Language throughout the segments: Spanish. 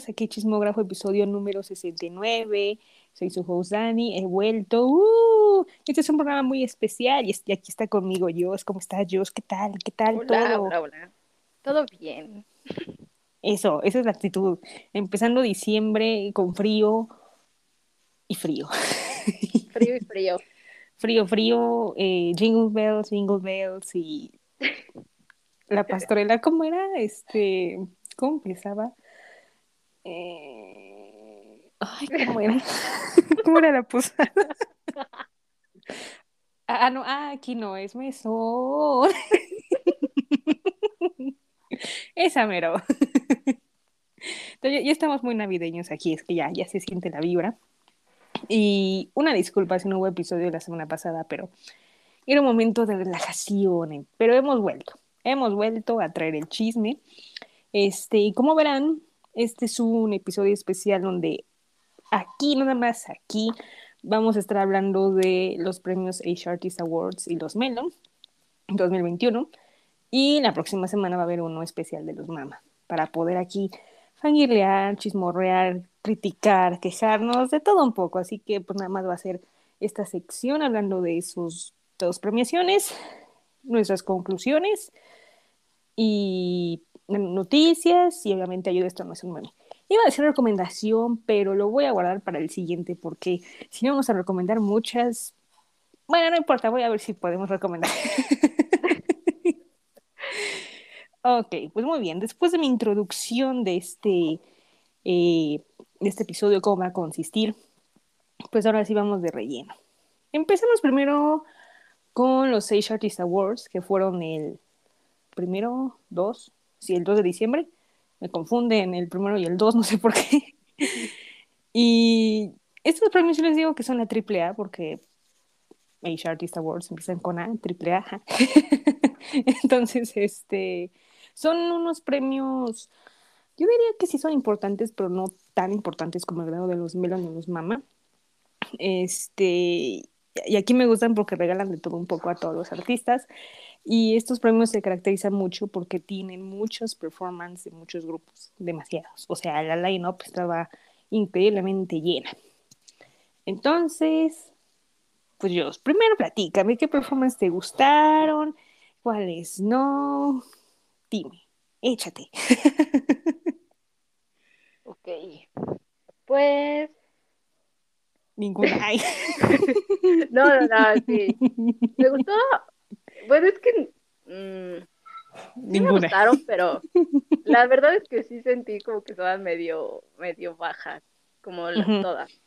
bienvenidos a Qué Chismógrafo, episodio número 69. Soy su host Dani, he vuelto. ¡Uh! Este es un programa muy especial y aquí está conmigo Jos. ¿Cómo estás, Jos? ¿Qué tal? ¿Qué tal hola, todo? Hola, hola. Todo bien. Eso, esa es la actitud. Empezando diciembre con frío y frío. Frío y frío. frío, frío, eh, jingle bells, jingle bells y la pastorela, ¿cómo era? Este, ¿cómo empezaba? Eh... Ay, ¿cómo era? ¿Cómo era la posada? Ah, no, ah, aquí no, es mesón. Esa mero. Entonces, ya estamos muy navideños aquí, es que ya, ya se siente la vibra. Y una disculpa si no hubo episodio la semana pasada, pero era un momento de relajación, pero hemos vuelto, hemos vuelto a traer el chisme. Este, y como verán, este es un episodio especial donde aquí, nada más aquí, vamos a estar hablando de los premios Asia Artist Awards y los Melon 2021. Y la próxima semana va a haber uno especial de los Mama, para poder aquí fangirlear, chismorrear, criticar, quejarnos, de todo un poco. Así que pues nada más va a ser esta sección hablando de sus dos premiaciones, nuestras conclusiones y noticias y obviamente ayuda esto no es un meme. Iba a decir recomendación, pero lo voy a guardar para el siguiente porque si no vamos a recomendar muchas, bueno, no importa, voy a ver si podemos recomendar. ok, pues muy bien, después de mi introducción de este, eh, de este episodio, cómo va a consistir, pues ahora sí vamos de relleno. Empezamos primero con los Asia Artist Awards, que fueron el primero, dos, sí, el 2 de diciembre. Me confunden el primero y el 2, no sé por qué. y estos premios yo les digo que son la triple A porque Asia Artist Awards empiezan con A, triple A. Entonces, este, son unos premios, yo diría que sí son importantes, pero no tan importantes como el grado de los Melon y los Mama. Este, y aquí me gustan porque regalan de todo un poco a todos los artistas. Y estos premios se caracterizan mucho porque tienen muchos performances de muchos grupos, demasiados. O sea, la line-up estaba increíblemente llena. Entonces, pues yo, primero platícame qué performance te gustaron, cuáles no. Dime, échate. ok. Pues. Ninguna hay. no, no, no, sí. Me gustó bueno, es que mmm, sí me gustaron, pero la verdad es que sí sentí como que todas medio, medio bajas, como las todas.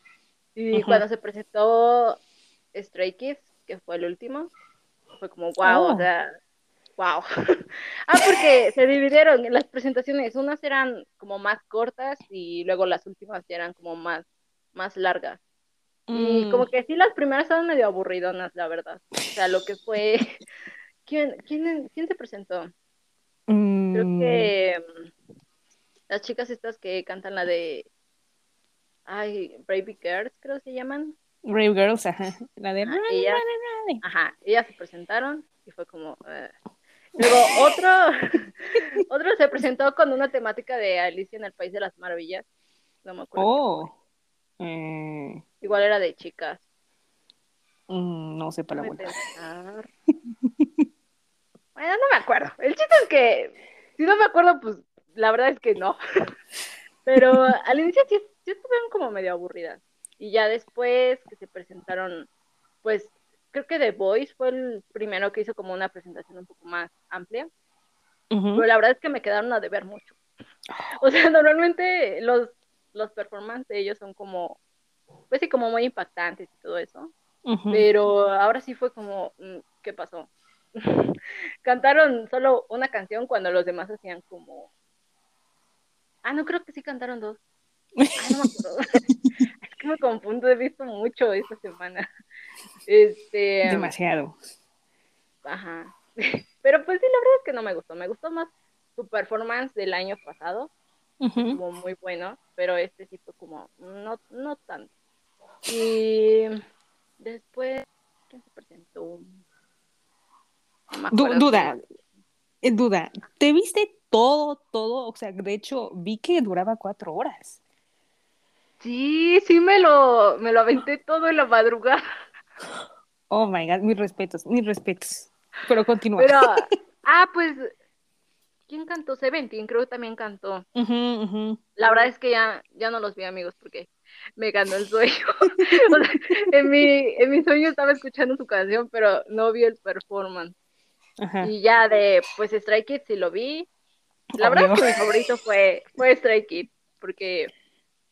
Y cuando se presentó Stray Kids, que fue el último, fue como wow, o oh. sea, wow. ah, porque se dividieron en las presentaciones, unas eran como más cortas y luego las últimas eran como más, más largas. Y como mm. que sí, las primeras estaban medio aburridonas, la verdad. O sea, lo que fue... ¿Quién, quién, quién se presentó? Creo mm. que mm, las chicas estas que cantan la de... Ay, Brave Girls, creo que se llaman. Brave Girls, ajá. La de... Ajá, ellas, ajá, ellas se presentaron y fue como... Luego otro, otro se presentó con una temática de Alicia en el País de las Maravillas. No me acuerdo. Oh. Igual era de chicas. Mm, no sé para la bueno, no me acuerdo. El chiste es que, si no me acuerdo, pues la verdad es que no. Pero al inicio sí, estuvieron como medio aburridas. Y ya después que se presentaron, pues creo que The Voice fue el primero que hizo como una presentación un poco más amplia. Pero la verdad es que me quedaron a deber mucho. O sea, normalmente los los performances de ellos son como, pues sí, como muy impactantes y todo eso. Pero ahora sí fue como, mm, ¿qué pasó? cantaron solo una canción cuando los demás hacían como... Ah, no, creo que sí cantaron dos. Ah, no me acuerdo. es que me confundo, he visto mucho esta semana. Este... Demasiado. Ajá. Pero pues sí, la verdad es que no me gustó. Me gustó más su performance del año pasado como muy bueno, pero este sí fue como no, no tanto. Y después, ¿quién se presentó? duda, eh, duda, ¿te viste todo, todo, o sea, de hecho, vi que duraba cuatro horas. Sí, sí me lo, me lo aventé todo en la madrugada. Oh my god, mis respetos, mis respetos. Pero continúa. Pero, ah, pues, ¿quién cantó? Seventeen, creo que también cantó. La verdad es que ya, ya no los vi amigos porque me ganó el sueño. en, mi, en mi sueño estaba escuchando su canción, pero no vi el performance. Y ya de, pues, Strike Kids sí lo vi. La verdad es que mi favorito fue, fue Strike Kids, porque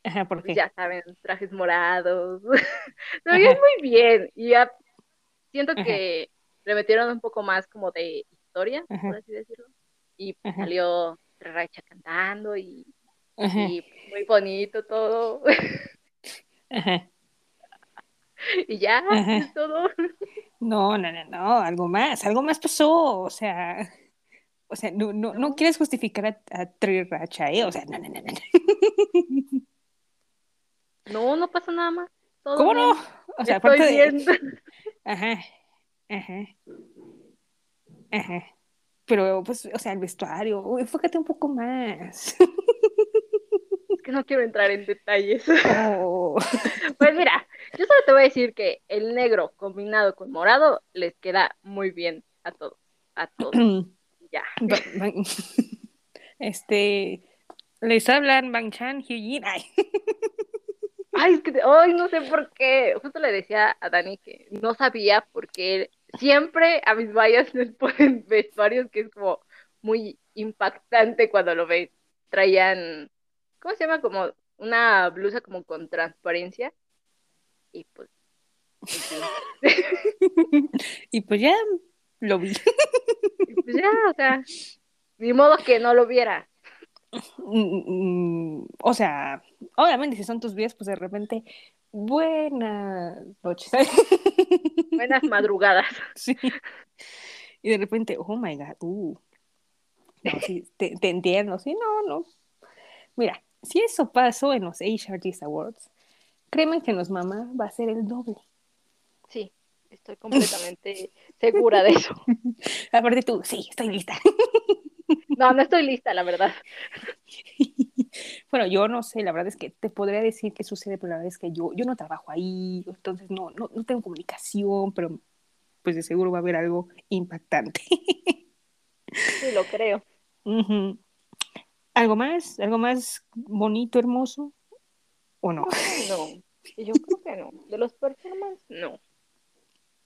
Ajá, ¿por pues, ya saben, trajes morados. Se veían muy bien. Y ya siento que le metieron un poco más como de historia, por así decirlo. Y salió Racha cantando y, y, muy bonito todo. y ya, es todo. No, no, no, no, algo más, algo más pasó, o sea, o sea, no, no, no quieres justificar a, a Racha, ¿eh? O sea, no, no, no, no. No, no pasa nada más. ¿Cómo no? O sea, Estoy aparte bien. Ajá, ajá, ajá. Pero, pues, o sea, el vestuario, enfócate un poco más. Es que no quiero entrar en detalles. Oh. Pues mira, yo solo te voy a decir que el negro combinado con morado les queda muy bien a todos. A todos. ya. Este, les hablan Bang Chan, Ay. Ay, es que hoy no sé por qué. Justo le decía a Dani que no sabía porque siempre a mis vallas les ponen vestuarios que es como muy impactante cuando lo ves. Traían, ¿cómo se llama? Como una blusa como con transparencia. Y pues. y pues ya lo vi. y pues ya, o sea, ni modo que no lo viera. Mm, o sea, obviamente si son tus días, pues de repente, buenas noches. Buenas madrugadas. Sí. Y de repente, oh my god, uh. No, sí, te, entiendo, sí, no, no. Mira, si eso pasó en los Age Artist Awards, créeme que nos mamá va a ser el doble. Sí, estoy completamente segura de eso. Aparte tú, sí, estoy lista. No, no estoy lista, la verdad. Bueno, yo no sé, la verdad es que te podría decir qué sucede, pero la verdad es que yo, yo no trabajo ahí, entonces no, no, no tengo comunicación, pero pues de seguro va a haber algo impactante. Sí, lo creo. ¿Algo más? ¿Algo más bonito, hermoso? ¿O no? No, yo creo que no. De los performances, no.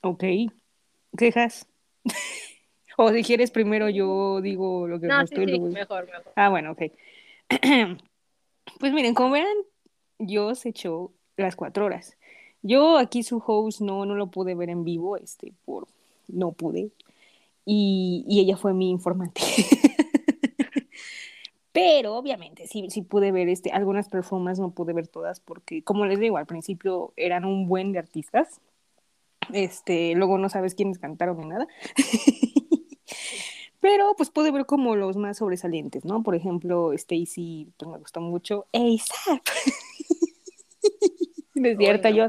Ok. ¿Quejas? O si quieres primero yo digo lo que no, sí, sí, mejor, mejor. Ah, bueno, ok. pues miren, como verán, yo se echó las cuatro horas. Yo aquí su host no, no lo pude ver en vivo, este, por no pude. Y, y ella fue mi informante. Pero obviamente sí, sí pude ver este, algunas performances, no pude ver todas porque, como les digo, al principio eran un buen de artistas. Este, luego no sabes quiénes cantaron ni nada. Pero pues pude ver como los más sobresalientes, ¿no? Por ejemplo, Stacy, pues me gustó mucho. ASAP. no es cierto, yo.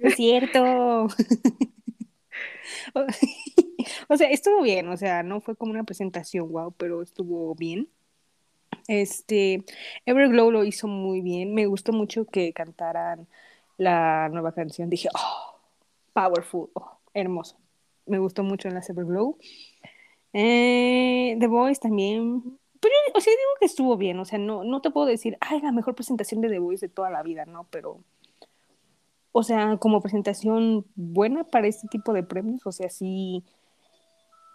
es cierto. o sea, estuvo bien, o sea, no fue como una presentación, wow, pero estuvo bien. Este, Everglow lo hizo muy bien. Me gustó mucho que cantaran la nueva canción. Dije, oh, powerful, oh, hermoso. Me gustó mucho en la Everglow. Eh, The Voice también. Pero, o sea, digo que estuvo bien. O sea, no, no te puedo decir, ay, la mejor presentación de The Voice de toda la vida, ¿no? Pero, o sea, como presentación buena para este tipo de premios, o sea, sí,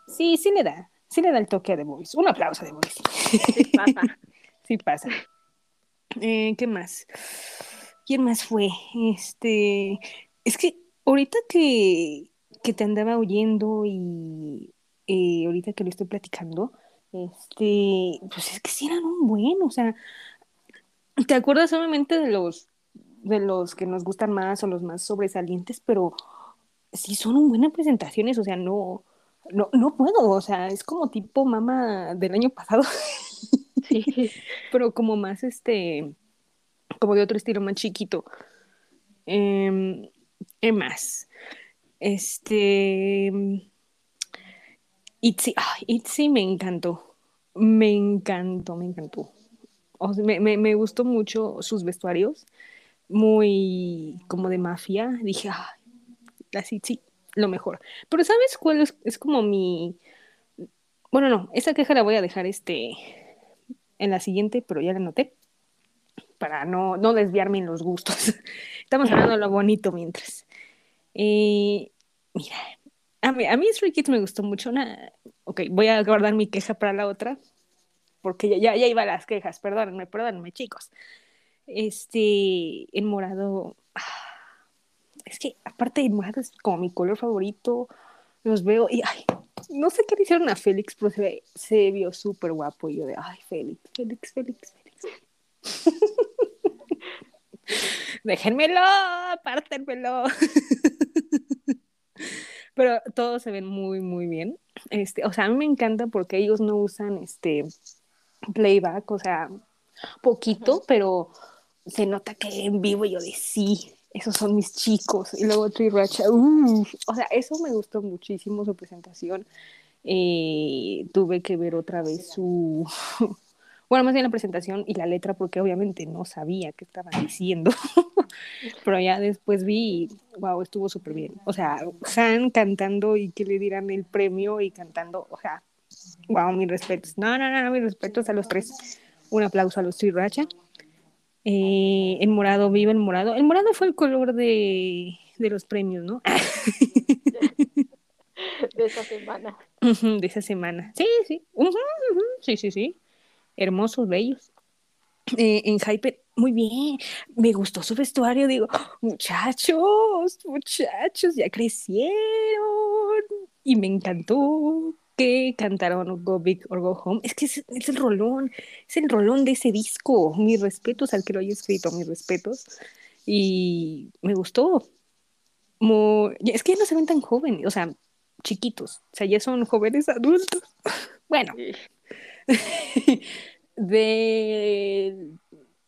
sí, sí le da, sí le da el toque a The Voice. Un aplauso a The Voice. Sí pasa. sí pasa. Eh, ¿Qué más? ¿Quién más fue? Este, es que ahorita que, que te andaba oyendo y eh, ahorita que lo estoy platicando, este, pues es que sí eran un buen, o sea, te acuerdas solamente de los, de los que nos gustan más o los más sobresalientes, pero sí son un buenas presentaciones, o sea, no, no, no puedo, o sea, es como tipo mama del año pasado, sí. pero como más este, como de otro estilo más chiquito. Eh, ¿Qué más? Este, Itzy, Itzy me encantó. me encantó, me encantó. O sea, me, me, me, gustó mucho sus vestuarios, muy como de mafia. Dije, ah, así sí, lo mejor. Pero ¿sabes cuál es, es como mi... Bueno, no, esa queja la voy a dejar este en la siguiente, pero ya la noté para no, no desviarme en los gustos. Estamos hablando de lo bonito mientras. Eh, mira, a mí, a mí Stray Kids me gustó mucho. Una... Ok, voy a guardar mi queja para la otra, porque ya, ya, ya iba las quejas, perdónenme, perdónenme, chicos. Este, en morado, ah, es que aparte de morado es como mi color favorito, los veo y, ay, no sé qué le hicieron a Félix, pero se, se vio súper guapo y yo de, ay, Félix, Félix, Félix, Félix. Déjenmelo, apártenmelo. Pero todos se ven muy, muy bien. Este, o sea, a mí me encanta porque ellos no usan este playback, o sea, poquito, pero se nota que en vivo yo de sí, esos son mis chicos. Y luego Racha, o sea, eso me gustó muchísimo su presentación. Eh, tuve que ver otra vez su, bueno, más bien la presentación y la letra, porque obviamente no sabía qué estaban diciendo. Pero ya después vi, wow, estuvo súper bien. O sea, Han cantando y que le dieran el premio y cantando, o sea, wow, mis respetos. No, no, no, mis respetos a los tres. Un aplauso a los Three Racha. Eh, el morado, vive el morado. El morado fue el color de, de los premios, ¿no? de esa semana. de esa semana. Sí, sí. sí, sí, sí hermosos, bellos. Eh, en Hyper, muy bien, me gustó su vestuario, digo, muchachos, muchachos, ya crecieron. Y me encantó que cantaron Go Big or Go Home. Es que es, el rolón, es el rolón de ese disco. Mis respetos al que lo haya escrito, mis respetos. Y me gustó. es que ya no se ven tan jóvenes, o sea, chiquitos, o sea, ya son jóvenes adultos. bueno, de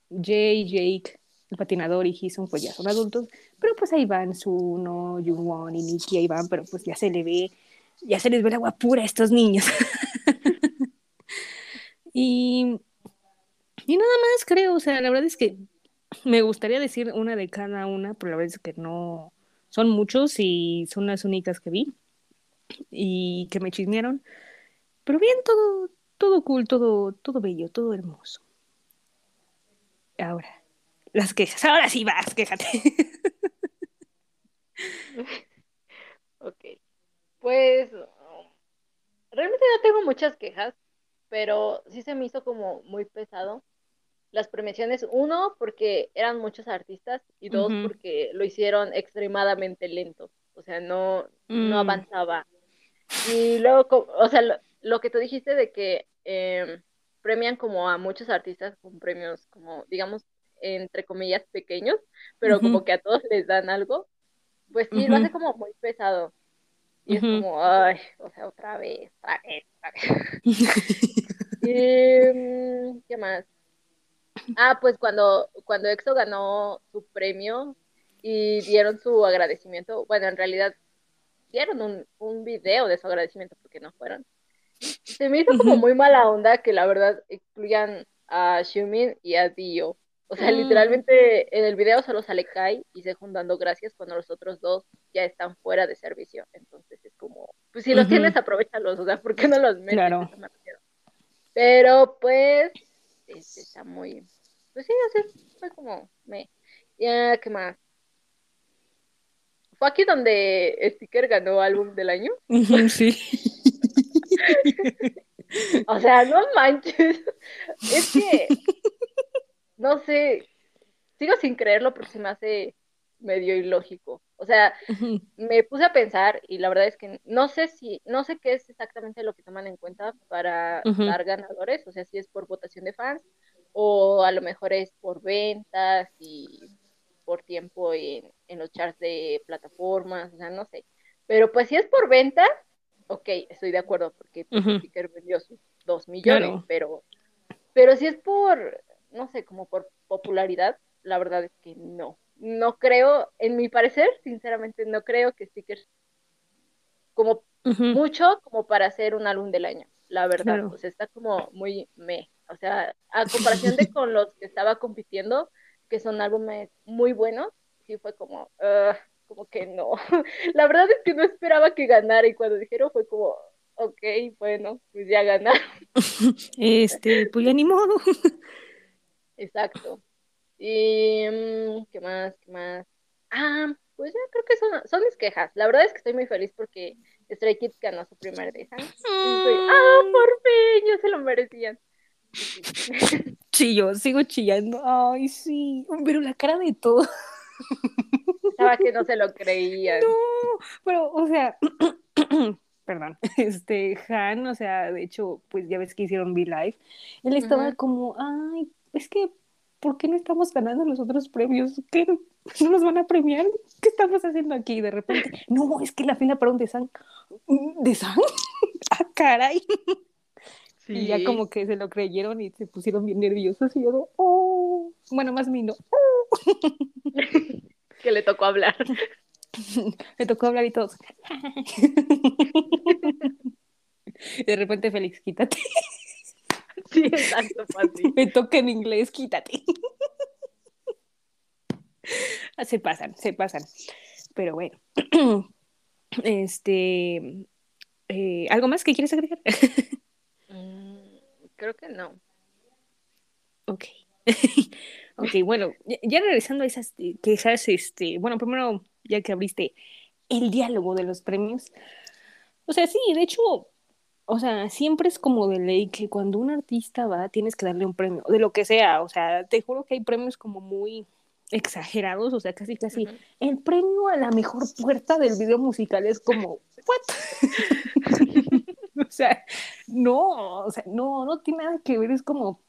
Jay, Jake, el patinador y Hison, pues ya son adultos, pero pues ahí van Suno, Jungwon y Nikki, ahí van, pero pues ya se le ve, ya se les ve la agua pura a estos niños. y, y nada más creo, o sea, la verdad es que me gustaría decir una de cada una, pero la verdad es que no, son muchos y son las únicas que vi y que me chismearon. Pero bien, todo, todo cool, todo, todo bello, todo hermoso. Ahora, las quejas. Ahora sí vas, quéjate. Pues realmente no tengo muchas quejas, pero sí se me hizo como muy pesado las premiaciones. Uno, porque eran muchos artistas y dos, porque lo hicieron extremadamente lento. O sea, no, no mm. avanzaba. Y luego, o sea, lo que tú dijiste de que em, premian como a muchos artistas con premios como, digamos, entre comillas, pequeños, pero como que a todos les dan algo, pues sí, lo hace como muy pesado. Y es como, ay, o sea, otra vez, otra vez, otra vez. Em, ¿Qué más? Ah, pues cuando, cuando EXO ganó su premio y dieron su agradecimiento, bueno, en realidad dieron un, un video de su agradecimiento porque no fueron. Se me hizo como muy mala onda que la verdad excluyan a Xiumin y a Dio. O sea, mm. literalmente en el video solo sale Kai y se dando gracias cuando los otros dos ya están fuera de servicio. Entonces es como, pues si los tienes, aprovechalos, o sea, ¿por qué no los metes? Claro. Pero pues, este está muy, pues sí, así, fue como, me, ya, ¿qué más? Fue aquí donde Sticker ganó álbum del año. Sí. o sea, no manches. Es que, no sé, sigo sin creerlo porque se me hace medio ilógico. O sea, me puse a pensar y la verdad es que no sé si, no sé qué es exactamente lo que toman en cuenta para dar ganadores, o sea, si es por votación de fans o a lo mejor es por ventas y por tiempo en, en los charts de plataformas, o sea, no sé. Pero pues si es por ventas, ok, estoy de acuerdo, porque uh vendió sus dos millones, pero, pero si es por, no sé, como por popularidad, la verdad es que no. No creo, en mi parecer, sinceramente, no creo que Stickers como mucho como para hacer un álbum del año. la verdad. O sea, está como muy me. O sea, a comparación de con los que estaba compitiendo, que son álbumes muy buenos, sí fue como, como que no. La verdad es que no esperaba que ganara y cuando dijeron fue como, ok, bueno, pues ya ganaron. Este, pues ya ni modo. Exacto. Y, mm, ¿qué más? ¿Qué más? Ah, pues ya creo que son, son mis quejas. La verdad es que estoy muy feliz porque Stray Kids ganó su primer día. ah, por fin, ya se lo merecían. Sí, yo sigo chillando. Ay, sí. Pero la cara de todo. Estaba que no se lo creían. No, pero, o sea, perdón, este, Han, o sea, de hecho, pues ya ves que hicieron V-Live, él estaba como, ay, es que, ¿por qué no estamos ganando los otros premios? ¿Qué? ¿No nos van a premiar? ¿Qué estamos haciendo aquí? de repente, no, es que la fila para un de San, ¿de San? ¡Ah, caray! Y ya como que se lo creyeron y se pusieron bien nerviosos y yo, oh, bueno, más mí no. que le tocó hablar. le tocó hablar y todo. de repente, Félix, quítate. sí, exacto, fácil. Me toca en inglés, quítate. se pasan, se pasan. Pero bueno. Este. Eh, ¿Algo más que quieres agregar? Mm, creo que no. Ok. ok, bueno, ya regresando a esas eh, quejas, este, bueno, primero, ya que abriste el diálogo de los premios, o sea, sí, de hecho, o sea, siempre es como de ley que cuando un artista va, tienes que darle un premio, de lo que sea, o sea, te juro que hay premios como muy exagerados, o sea, casi casi, el premio a la mejor puerta del video musical es como, ¿what? o sea, no, o sea, no, no tiene nada que ver, es como,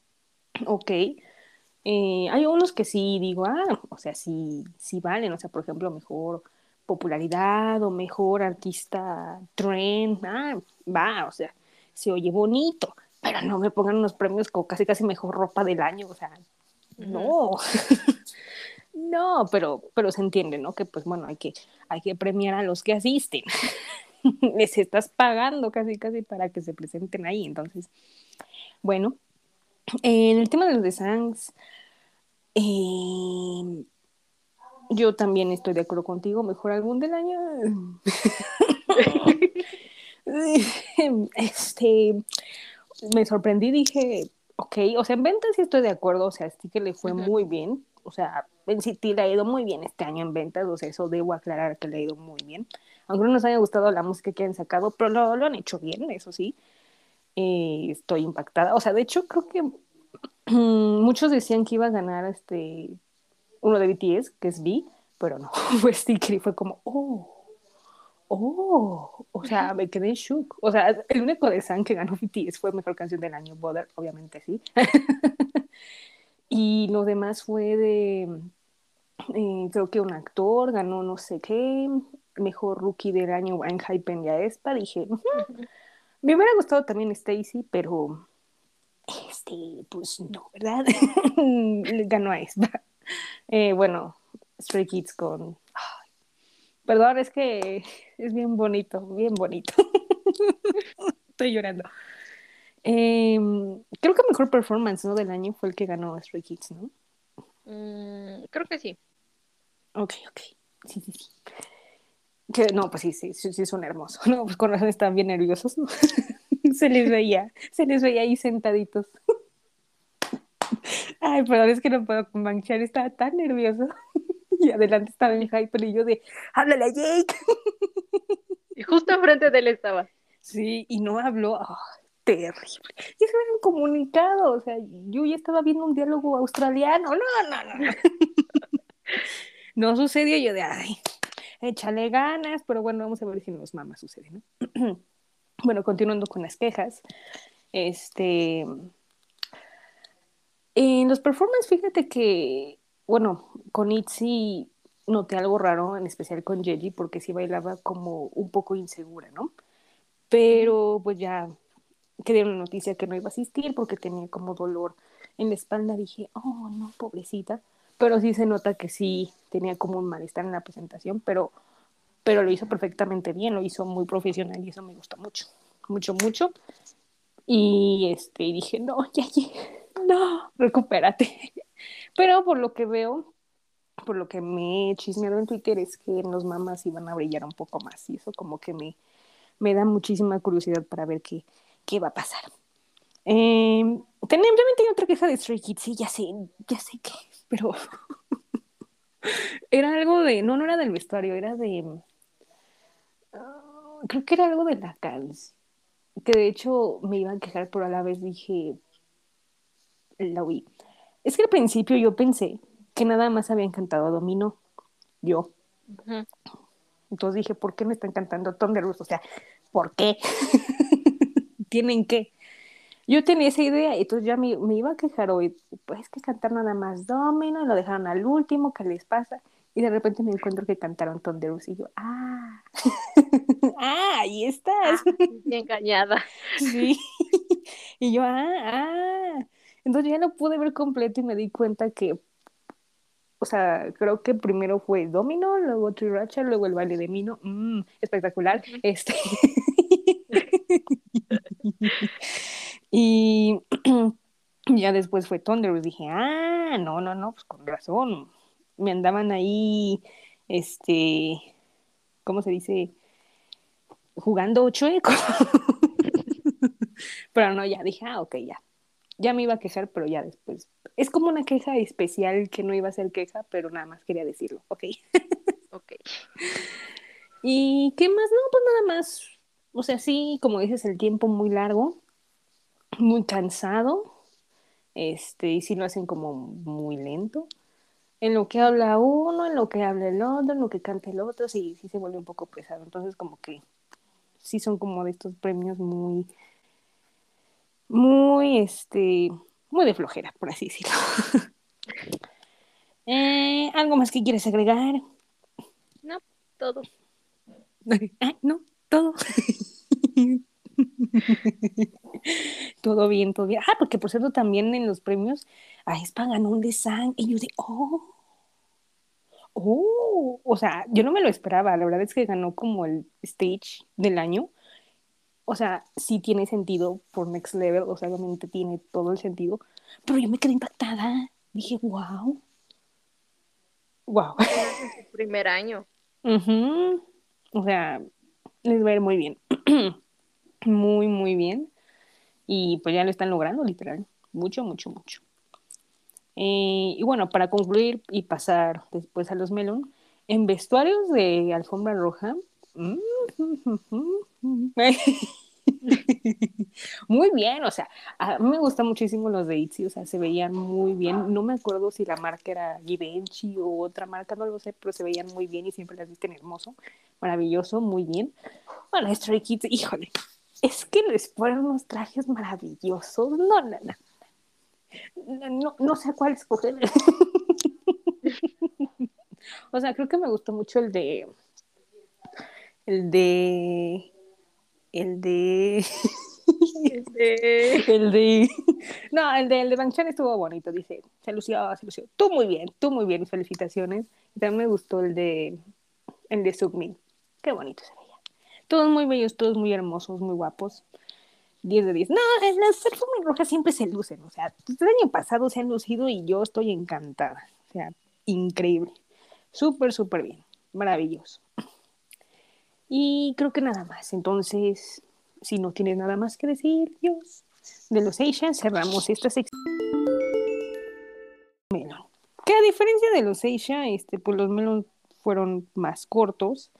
ok, eh, hay unos que sí digo, ah, o sea, sí, sí valen, o sea, por ejemplo, mejor popularidad o mejor artista trend, ah, va, o sea, se oye bonito, pero no me pongan unos premios como casi casi mejor ropa del año, o sea, no. no, pero, pero se entiende, ¿no? Que pues bueno, hay que, hay que premiar a los que asisten. Les estás pagando casi casi para que se presenten ahí. Entonces, bueno, en el tema de los de Sangs, eh, yo también estoy de acuerdo contigo, mejor álbum del año. este, me sorprendí, dije, ok, o sea, en ventas sí estoy de acuerdo, o sea, sí que le fue muy bien, o sea, en City le ha ido muy bien este año en ventas, o sea, eso debo aclarar que le ha ido muy bien. Aunque no nos haya gustado la música que han sacado, pero lo, lo han hecho bien, eso sí. Eh, estoy impactada. O sea, de hecho, creo que muchos decían que iba a ganar este uno de BTS, que es B, pero no, fue Sticker y fue como, oh, oh, o sea, me quedé shook. O sea, el único de San que ganó BTS fue mejor canción del año, Bother, obviamente sí. y lo demás fue de, eh, creo que un actor ganó no sé qué, mejor rookie del año en Hype y Espa. Dije, me hubiera gustado también Stacy, pero este, pues no, ¿verdad? ganó a Espa. Eh, bueno, Stray Kids con. perdón, es que es bien bonito, bien bonito. Estoy llorando. Em, creo que mejor performance ¿no? del año fue el que ganó Stray Kids, ¿no? Mm, creo que sí. Ok, ok. Sí, sí, sí. Que, no, pues sí, sí, sí, son hermosos. No, pues con razón están bien nerviosos, se les veía, se les veía ahí sentaditos. Ay, perdón, es que no puedo manchar, estaba tan nervioso. Y adelante estaba en hyper y yo de, háblale a Jake. Y justo enfrente de él estaba. Sí, y no habló. terrible. Y se habían comunicado, o sea, yo ya estaba viendo un diálogo australiano. No, no, no. no sucedió yo de, ay, échale ganas, pero bueno, vamos a ver si nos mamas sucede, ¿no? bueno, continuando con las quejas, este, en los performances, fíjate que, bueno, con Itzy noté algo raro, en especial con Jeji, porque sí bailaba como un poco insegura, ¿no? Pero pues ya que dieron la noticia que no iba a asistir porque tenía como dolor en la espalda, dije, oh, no, pobrecita. Pero sí se nota que sí tenía como un malestar en la presentación, pero, pero lo hizo perfectamente bien, lo hizo muy profesional y eso me gustó mucho, mucho, mucho. Y este, dije, no, ya, no, recupérate. Pero por lo que veo, por lo que me he chismeado en Twitter, es que los mamás iban a brillar un poco más. Y eso como que me, me da muchísima curiosidad para ver qué, qué va a pasar. Eh, también, tenía otra queja de Stray Kids, sí, ya sé, ya sé qué, pero era algo de, no, no era del vestuario, era de, uh, creo que era algo de la canción, que de hecho me iba a quejar, pero a la vez dije, la oí. Es que al principio yo pensé que nada más habían cantado Domino, yo. Entonces dije, ¿por qué me están cantando Thunderous? O sea, ¿por qué? ¿Tienen que? Yo tenía esa idea, entonces ya me, me, iba a quejar hoy, pues que cantar nada más Domino, y lo dejaron al último, ¿qué les pasa? Y de repente me encuentro que cantaron Thunderous y yo, ¡ah! ¡ah! Ahí estás. Ah, engañada. sí. y yo, ¡ah! ¡ah! Entonces ya lo pude ver completo y me di cuenta que, o sea, creo que primero fue Domino, luego Triracha, luego el baile de Mino, mmm, espectacular. Este. Y ya después fue Thunderous. Dije, ah, no, no, no, pues con razón. Me andaban ahí, este, ¿cómo se dice? Jugando chueco. pero no, ya dije, ah, ok, ya. Ya me iba a quejar, pero ya después. Es como una queja especial que no iba a ser queja, pero nada más quería decirlo, ok. ok. ¿Y qué más? No, pues nada más. O sea, sí, como dices, el tiempo muy largo muy cansado, este, y si lo hacen como muy lento. En lo que habla uno, en lo que habla el otro, en lo que canta el otro, sí, sí se vuelve un poco pesado. Entonces, como que sí son como de estos premios muy, muy, este, muy de flojera, por así decirlo. eh, ¿Algo más que quieres agregar? No, todo. Ah, no, todo. todo bien, todo bien. Ah, porque por cierto, también en los premios a Espa ganó un design y yo de, oh, oh, o sea, yo no me lo esperaba. La verdad es que ganó como el stage del año. O sea, sí tiene sentido por Next Level, o sea, obviamente tiene todo el sentido, pero yo me quedé impactada. Dije, wow. Wow. Su primer año. O sea, les va a ir muy bien. muy, muy bien. Y pues ya lo están logrando, literal. Mucho, mucho, mucho. Eh, y bueno, para concluir y pasar después a los melón, en vestuarios de alfombra roja. muy bien, o sea, a mí me gustan muchísimo los de Itzy, o sea, se veían muy bien. No me acuerdo si la marca era Givenchy o otra marca, no lo sé, pero se veían muy bien y siempre las visten hermoso, maravilloso, muy bien. Bueno, Stray Kids, híjole, es que les ponen unos trajes maravillosos. No, no, no. No, no sé cuál escoger. o sea, creo que me gustó mucho el de. El de. El de. el de. el de. No, el de, el de estuvo bonito, dice. Se lució, se lució. Tú muy bien, tú muy bien, felicitaciones. Y también me gustó el de. El de Submin. Qué bonito se veía. Todos muy bellos, todos muy hermosos, muy guapos. 10 de 10. No, las perfumes rojas siempre se lucen. O sea, el año pasado se han lucido y yo estoy encantada. O sea, increíble. Súper, súper bien. Maravilloso. Y creo que nada más. Entonces, si no tienes nada más que decir, Dios, de los Asia, cerramos esta sección. Melon. Que a diferencia de los Asia, este, pues los Melon fueron más cortos.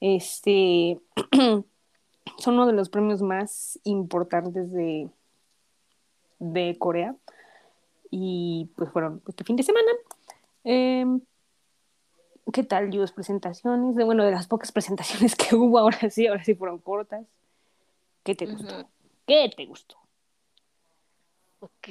Este son uno de los premios más importantes de, de Corea. Y pues fueron este fin de semana. Em, ¿Qué tal, Dios? Presentaciones, de bueno, de las pocas presentaciones que hubo, ahora sí, ahora sí fueron cortas. ¿Qué te gustó? ¿Qué te gustó? Ok.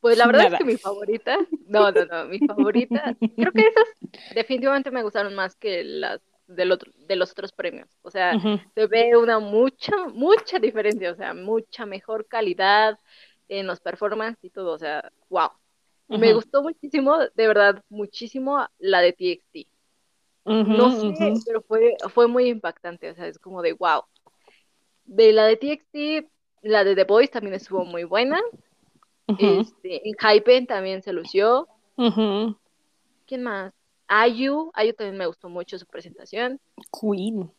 Pues la verdad es que mi favorita, no, no, no, mi favorita, creo que esas definitivamente me gustaron más que las del otro, de los otros premios. O sea, se ve una mucha, mucha diferencia, o sea, mucha mejor calidad en los performances y todo, o sea, wow. Me gustó muchísimo, de verdad, muchísimo la de TXT. no sé, pero fue, fue muy impactante, o sea, es como de wow. De la de TXT, la de The Boys también estuvo muy buena. este, en Hypen también se lució. ¿Quién más? Ayu, Ayu también me gustó mucho su presentación. Queen.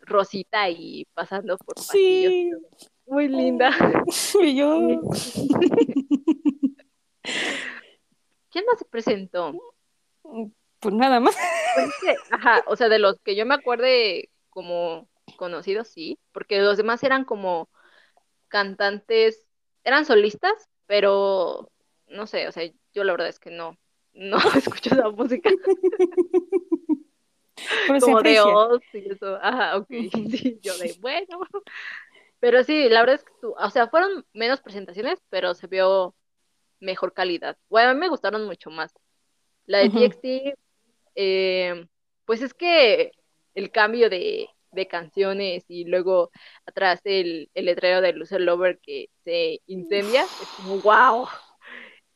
Rosita y pasando por pasillos. Muy linda. yo. ¿Quién más se presentó? Pues nada más. Pues ajá, o sea, de los que yo me acuerde como conocidos, sí, porque los demás eran como cantantes, eran solistas, pero no sé, o sea, yo la verdad es que no, no escucho esa música. como de Oz y eso, ajá, ok, sí, yo de, bueno, pero sí, la verdad es que tú, o sea, fueron menos presentaciones, pero se vio mejor calidad. Bueno, a mí me gustaron mucho más. La de TXT, eh, pues es que el cambio de, de canciones y luego atrás el, el letrero de Loser Lover que se incendia, es como wow.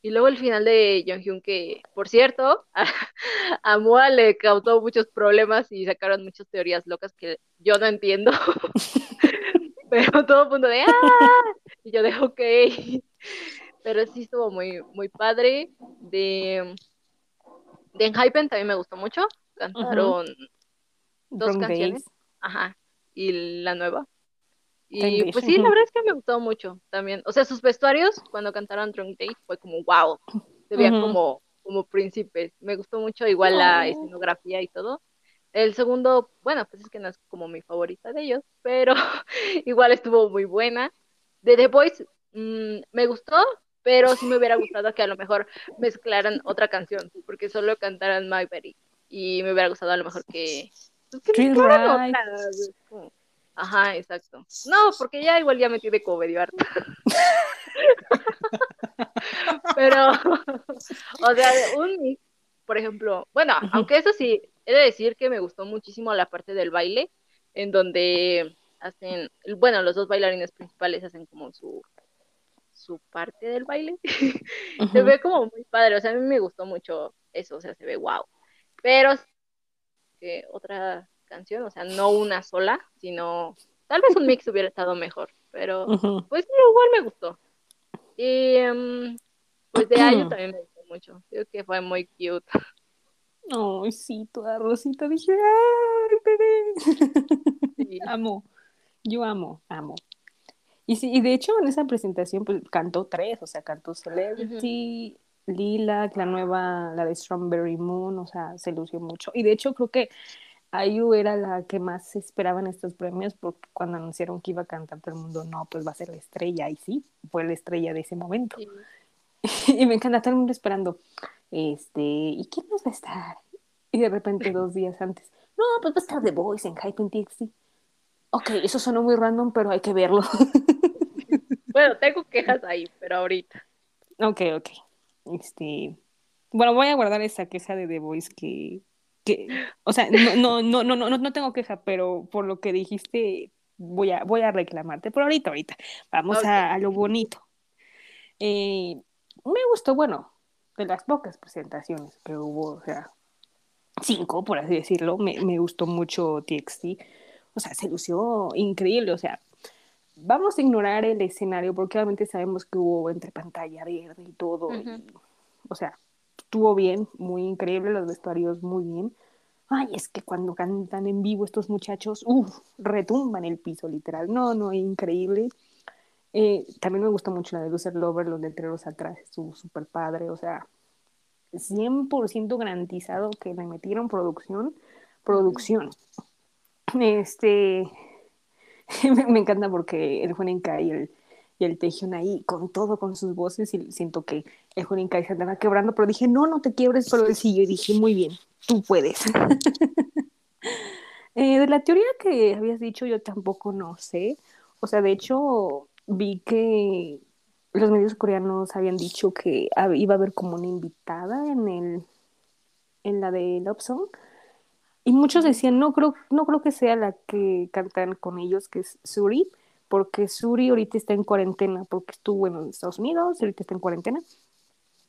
Y luego el final de Jonghyun que, por cierto, a, a Moa le causó muchos problemas y sacaron muchas teorías locas que yo no entiendo. Pero todo el mundo de ¡ah! Y yo de ok. Pero sí estuvo muy, muy padre. De, de Enhypen también me gustó mucho. Cantaron dos canciones. Ajá. Y la nueva. Y pues sí, la verdad es que me gustó mucho también. O sea, sus vestuarios cuando cantaron Drunk Day fue como wow. Se veían como, como príncipes. Me gustó mucho igual la escenografía y todo. El segundo, bueno, pues es que no es como mi favorita de ellos, pero igual estuvo muy buena. De The Voice mm, me gustó, pero sí me hubiera gustado que a lo mejor mezclaran otra canción, porque solo cantaran My Berry. Y me hubiera gustado a lo mejor que Ajá, exacto. No, porque ya igual ya me tiene como medio harta. Pero, o sea, un mix, por ejemplo, bueno, aunque eso sí, he de decir que me gustó muchísimo la parte del baile, en donde hacen, bueno, los dos bailarines principales hacen como su su parte del baile. se ve como muy padre, o sea, a mí me gustó mucho eso, o sea, se ve wow. Pero que otra canción, o sea, no una sola, sino tal vez un mix hubiera estado mejor, pero pues igual me gustó. Y em, pues de Ayo también me gustó mucho, creo que fue muy cute. Ay, sí, toda rosita, dije, ay, bebé. amo, yo amo, amo. Y sí, y de hecho en esa presentación pues cantó tres, o sea, cantó Celebrity, Lila, la nueva, la de Strawberry Moon, o sea, se lució mucho. Y de hecho creo que Ayu era la que más se esperaba en estos premios porque cuando anunciaron que iba a cantar todo el mundo, no, pues va a ser la estrella. Y sí, fue la estrella de ese momento. y me encanta todo el mundo esperando. Este, ¿y quién nos va a estar? Y de repente dos días antes, no, pues va a estar The Voice en Hype en TXT. Ok, eso sonó muy random, pero hay que verlo. bueno, tengo quejas ahí, pero ahorita. Ok, ok. Este, bueno, voy a guardar esa queja de The Voice que, que o sea, no, no, no, no, no, no tengo queja, pero por lo que dijiste, voy a, voy a reclamarte. Por ahorita, ahorita. Vamos a, lo bonito. Eh, me gustó, bueno, de las pocas presentaciones que hubo, o sea, cinco, por así decirlo, me, me gustó mucho TXT. O sea, se lució increíble, o sea, vamos a ignorar el escenario porque obviamente sabemos que hubo entre pantalla verde y todo. o sea, estuvo bien, muy increíble, los vestuarios muy bien. Ay, es que cuando cantan en vivo estos muchachos, uff, retumban el piso, literal. No, no, increíble. Eh, también me gustó mucho la de Loser Lover, los letreros atrás, estuvo súper padre, o sea, 100% garantizado que le metieron producción, producción. Este, me, encanta porque el Juanenka y el, y el Tejion ahí con todo, con sus voces, y siento que el Juanenka se andaba quebrando, pero dije, no, no te quiebres por el sillo, y dije, muy bien, tú puedes. Eh, de la teoría que habías dicho, yo tampoco no sé. O sea, de hecho, vi que los medios coreanos habían dicho que iba a haber como una invitada en el en la de Love Song y muchos decían, no creo, no creo que sea la que cantan con ellos, que es Suri, porque Suri ahorita está en cuarentena, porque estuvo en Estados Unidos, ahorita está en cuarentena,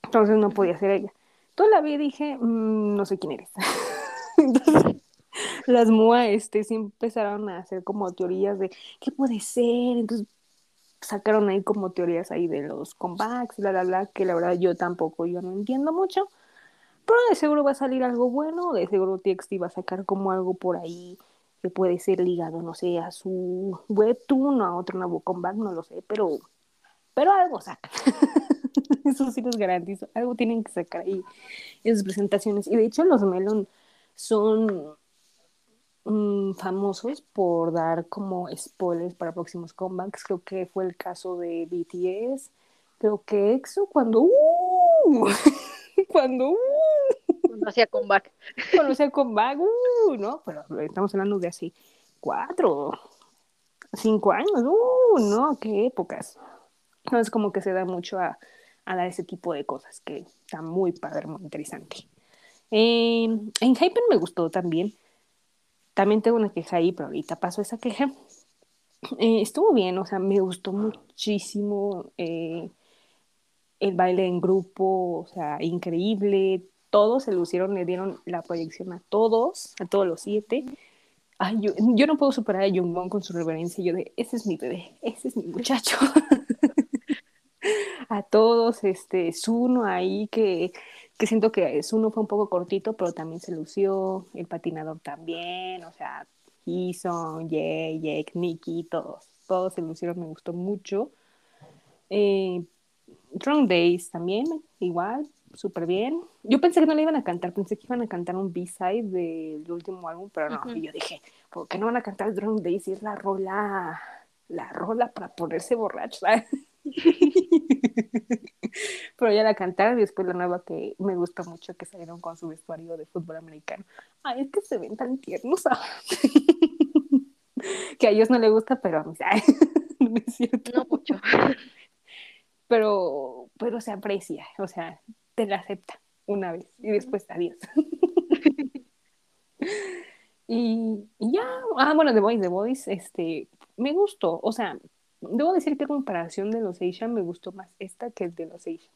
entonces no podía ser ella. Toda la vida dije, mm, no sé quién eres. entonces, las MUA este, sí empezaron a hacer como teorías de qué puede ser, entonces sacaron ahí como teorías ahí de los comebacks, bla, bla, bla, que la verdad yo tampoco, yo no entiendo mucho. Pero de seguro va a salir algo bueno, de seguro TXT va a sacar como algo por ahí que puede ser ligado, no sé, a su webtoon o a otro nuevo comeback, no lo sé, pero, pero algo saca. Eso sí los garantizo, algo tienen que sacar ahí en sus presentaciones. Y de hecho los Melon son mm, famosos por dar como spoilers para próximos comebacks. Creo que fue el caso de BTS. Creo que EXO cuando... ¡uh! cuando... ¡uh! Cuando hacía comeback. Cuando hacía comeback, ¡uh! ¿no? Pero estamos hablando de así cuatro, cinco años. ¡uh! ¿No? Qué épocas. No es como que se da mucho a, a dar ese tipo de cosas, que está muy padre, muy interesante. Eh, en Hyper me gustó también. También tengo una queja ahí, pero ahorita paso esa queja. Eh, estuvo bien, o sea, me gustó muchísimo eh, el baile en grupo, o sea, increíble. Todos se lucieron, le dieron la proyección a todos, a todos los siete. Ay, yo, yo no puedo superar a Jungwon con su reverencia. Yo de, ese es mi bebé, ese es mi muchacho. a todos, este, Zuno ahí que, que siento que Zuno fue un poco cortito, pero también se lució, el patinador también, o sea, Jay, Jake, Nicky, todos, todos se lucieron, me gustó mucho. Eh, Drunk Days también, igual, súper bien. Yo pensé que no le iban a cantar, pensé que iban a cantar un B-side del último álbum, pero no. Y yo dije, ¿por qué no van a cantar Drunk Days? Si es la rola, la rola para ponerse borracho, ¿sabes? Pero ya la cantaron y después la nueva que me gusta mucho que salieron con su vestuario de fútbol americano. Ay, es que se ven tan tiernos. que a ellos no les gusta, pero a mí no es cierto. No mucho. Pero, pero se aprecia, o sea, te la acepta una vez y después adiós. y, y, ya, ah, bueno, The Voice, The Voice, este, me gustó, o sea, debo decir que en comparación de los Asian me gustó más esta que el de los Asian.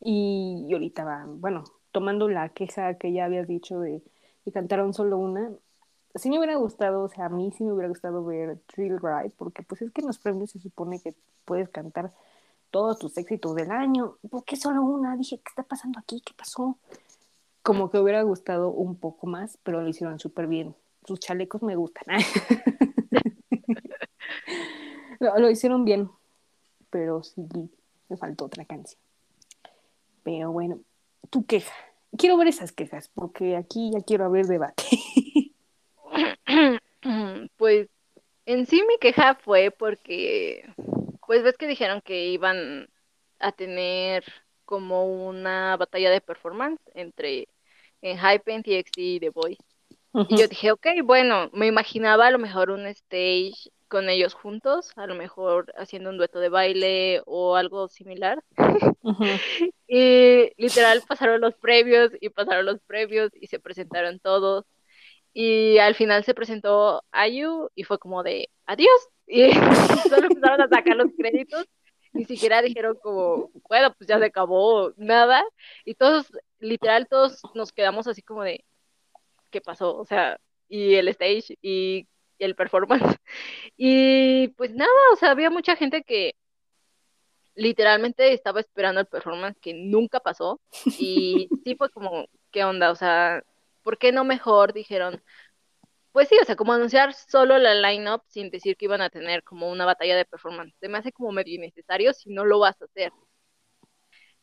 y, ahorita va, bueno, tomando la queja que ya habías dicho de que cantaron solo una, sí me hubiera gustado, o sea, a mí sí me hubiera gustado ver Thrill Ride, porque pues es que en los premios se supone que puedes cantar todos tus éxitos del año. ¿Por qué solo una? Dije, ¿qué está pasando aquí? ¿Qué pasó? Como que hubiera gustado un poco más, pero lo hicieron súper bien. Sus chalecos me gustan. lo, hicieron bien, pero sí me faltó otra canción. Pero bueno, tu queja. Quiero ver esas quejas, porque aquí ya quiero ver debate. pues en sí mi queja fue porque, pues ves que dijeron que iban a tener como una batalla de performance entre en Hype, TXT y The Boys. Y yo dije, ok, bueno, me imaginaba a lo mejor un stage con ellos juntos, a lo mejor haciendo un dueto de baile o algo similar. y literal pasaron los previos y pasaron los previos y se presentaron todos. Y al final se presentó Ayu y fue como de adiós. Y solo empezaron a sacar los créditos. Ni siquiera dijeron como, bueno, pues ya se acabó, nada. Y todos, literal, todos nos quedamos así como de, ¿qué pasó? O sea, y el stage y el performance. Y pues nada, o sea, había mucha gente que literalmente estaba esperando el performance que nunca pasó. Y sí fue como, ¿qué onda? O sea, ¿por qué no mejor dijeron? Pues sí, o sea, como anunciar solo la line-up sin decir que iban a tener como una batalla de performance. Se me hace como medio innecesario si no lo vas a hacer.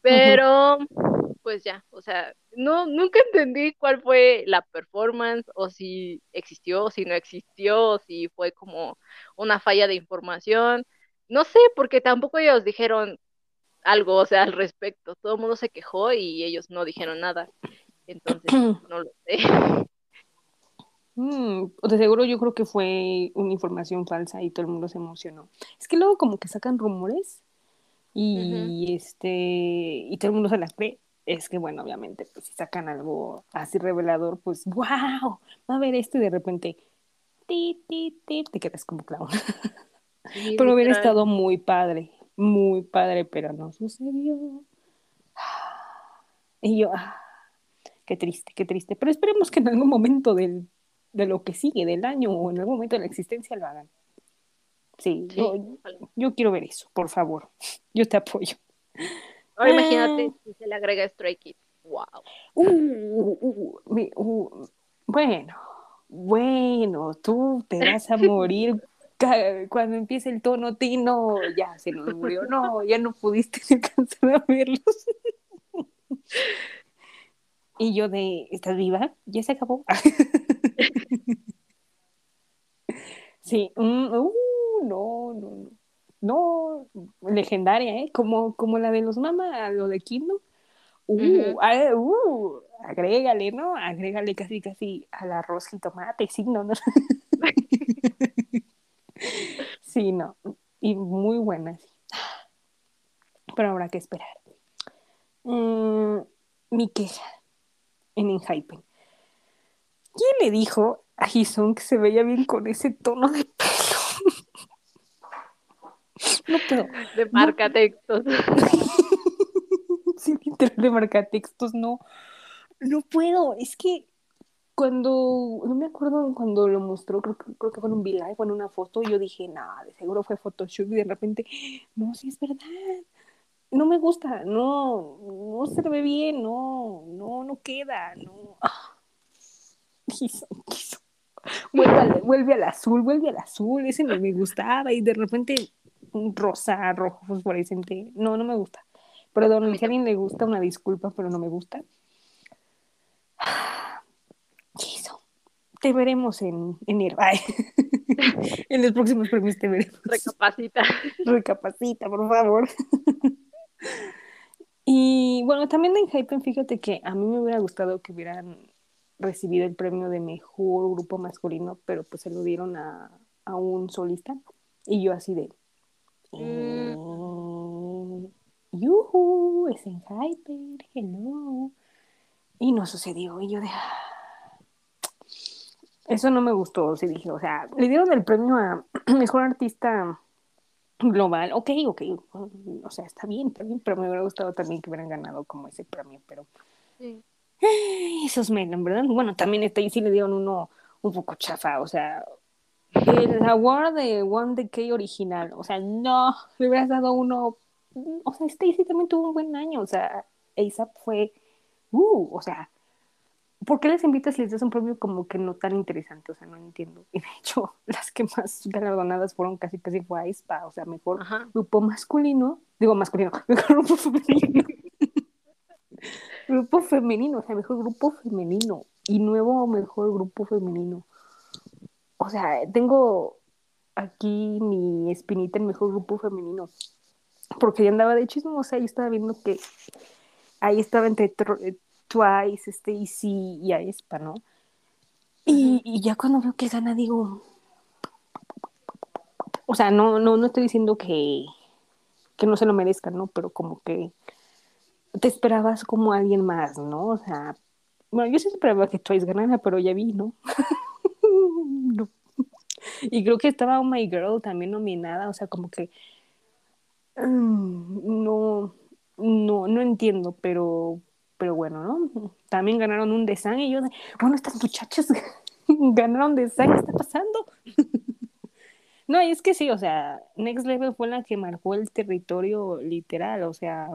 Pero, pues ya, o sea, no, nunca entendí cuál fue la performance, o si existió, o si no existió, o si fue como una falla de información. No sé, porque tampoco ellos dijeron algo, o sea, al respecto. Todo el mundo se quejó y ellos no dijeron nada. Entonces, no lo sé. Mm, de seguro yo creo que fue una información falsa y todo el mundo se emocionó. Es que luego como que sacan rumores y este y todo el mundo se las cree. Es que bueno obviamente pues si sacan algo así revelador pues wow va a haber esto y de repente ti, ti, ti, te quedas como clown. Pero hubiera estado muy padre muy padre pero no sucedió. Y yo ah, qué triste qué triste. Pero esperemos que en algún momento del, de lo que sigue del año o en algún momento de la existencia lo hagan Sí, yo, quiero ver eso, por favor. Yo te apoyo. Ahora imagínate ah. si se le agrega Stray Kids. Wow. Uh, uh, uh, bueno, bueno, tú te vas a morir cuando empiece el tono tino. Ya se nos murió. No, ya no pudiste alcanzar a verlos. Y yo de, ¿estás viva? Ya se acabó. sí, mm, uh, no, no, no, legendaria, ¿eh? Como, como la de los mamás, lo de Kingdom. Uh, ah, uh, agrégale, ¿no? Agrégale casi, casi al arroz y tomate, sí, no, no. sí, no. Y muy buenas. Pero habrá que esperar. Mm, mi queja en Enhypen. ¿Quién le dijo a Hison que se veía bien con ese tono de pelo? no puedo. De marca textos. sí, de marca textos, no. No puedo. Es que cuando, no me acuerdo cuando lo mostró, creo, creo que fue en un V-Live o en una foto, yo dije, nada, de seguro fue Photoshop y de repente, no, sí es verdad no me gusta, no, no se ve bien, no, no, no queda, no. Vuelve, al, vuelve al azul, vuelve al azul, ese me, me gustaba y de repente un rosa, rojo, fosforescente, no, no me gusta. Perdón, si a alguien le gusta, una disculpa, pero no me gusta. Eso. Te veremos en enero. en los próximos premios te veremos. Recapacita. Recapacita, por favor. Y bueno, también en Hypen, fíjate que a mí me hubiera gustado que hubieran recibido el premio de mejor grupo masculino, pero pues se lo dieron a, un solista. Y yo así de. Mm. yuhu, es en Hyper, hello. Y no sucedió. Y yo de. Ah". Eso no me gustó, sí dije. O sea, le dieron el premio a mejor artista global, ok, ok, o sea, está bien, está bien, pero me hubiera gustado también que hubieran ganado como ese premio, pero sí. Esos menos, ¿verdad? Bueno, también está ahí sí le dieron uno un poco chafa, o sea, el award de One Decay original, o sea, no, le hubieras dado uno, o sea, Stacy también tuvo un buen año, o sea, ASAP fue, uh, o sea, ¿por qué les invitas si les das un premio como que no tan interesante? O sea, no entiendo. Y de hecho, las que más galardonadas fueron casi casi fue Aespa, o sea, mejor grupo masculino, digo masculino, mejor grupo femenino. grupo femenino, o sea, mejor grupo femenino. Y nuevo mejor grupo femenino. O sea, tengo aquí mi espinita en mejor grupo femenino. Porque ya andaba de chismo, o sea, yo estaba viendo que ahí estaba entre Twice, Stacy y Aespa, ¿no? Y, y, ya cuando veo que gana, digo. O sea, no, no, no estoy diciendo que, que no se lo merezcan, ¿no? Pero como que te esperabas como alguien más, ¿no? O sea, bueno, yo sí esperaba que Twice ganara, pero ya vi, ¿no? no. Y creo que estaba Oh My Girl también nominada, o sea, como que mm, no, no, no entiendo, pero pero bueno, ¿no? También ganaron un design y yo, bueno, estas muchachas ganaron design, ¿qué está pasando? no, y es que sí, o sea, Next Level fue la que marcó el territorio literal, o sea,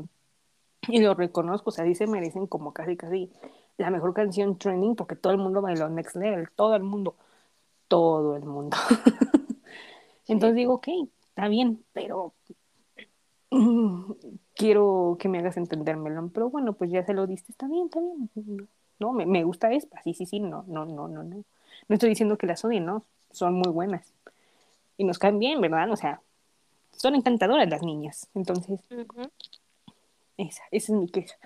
y lo reconozco, o sea, se merecen como casi, casi la mejor canción trending porque todo el mundo bailó Next Level, todo el mundo, todo el mundo. Entonces digo, ok, está bien, pero quiero que me hagas entendérmelo, pero bueno, pues ya se lo diste, está bien, está bien, no, me, me gusta esta, sí, sí, sí, no, no, no, no, no, no estoy diciendo que las odien, no, son muy buenas. Y nos caen bien, ¿verdad? O sea, son encantadoras las niñas, entonces, esa, esa es mi queja.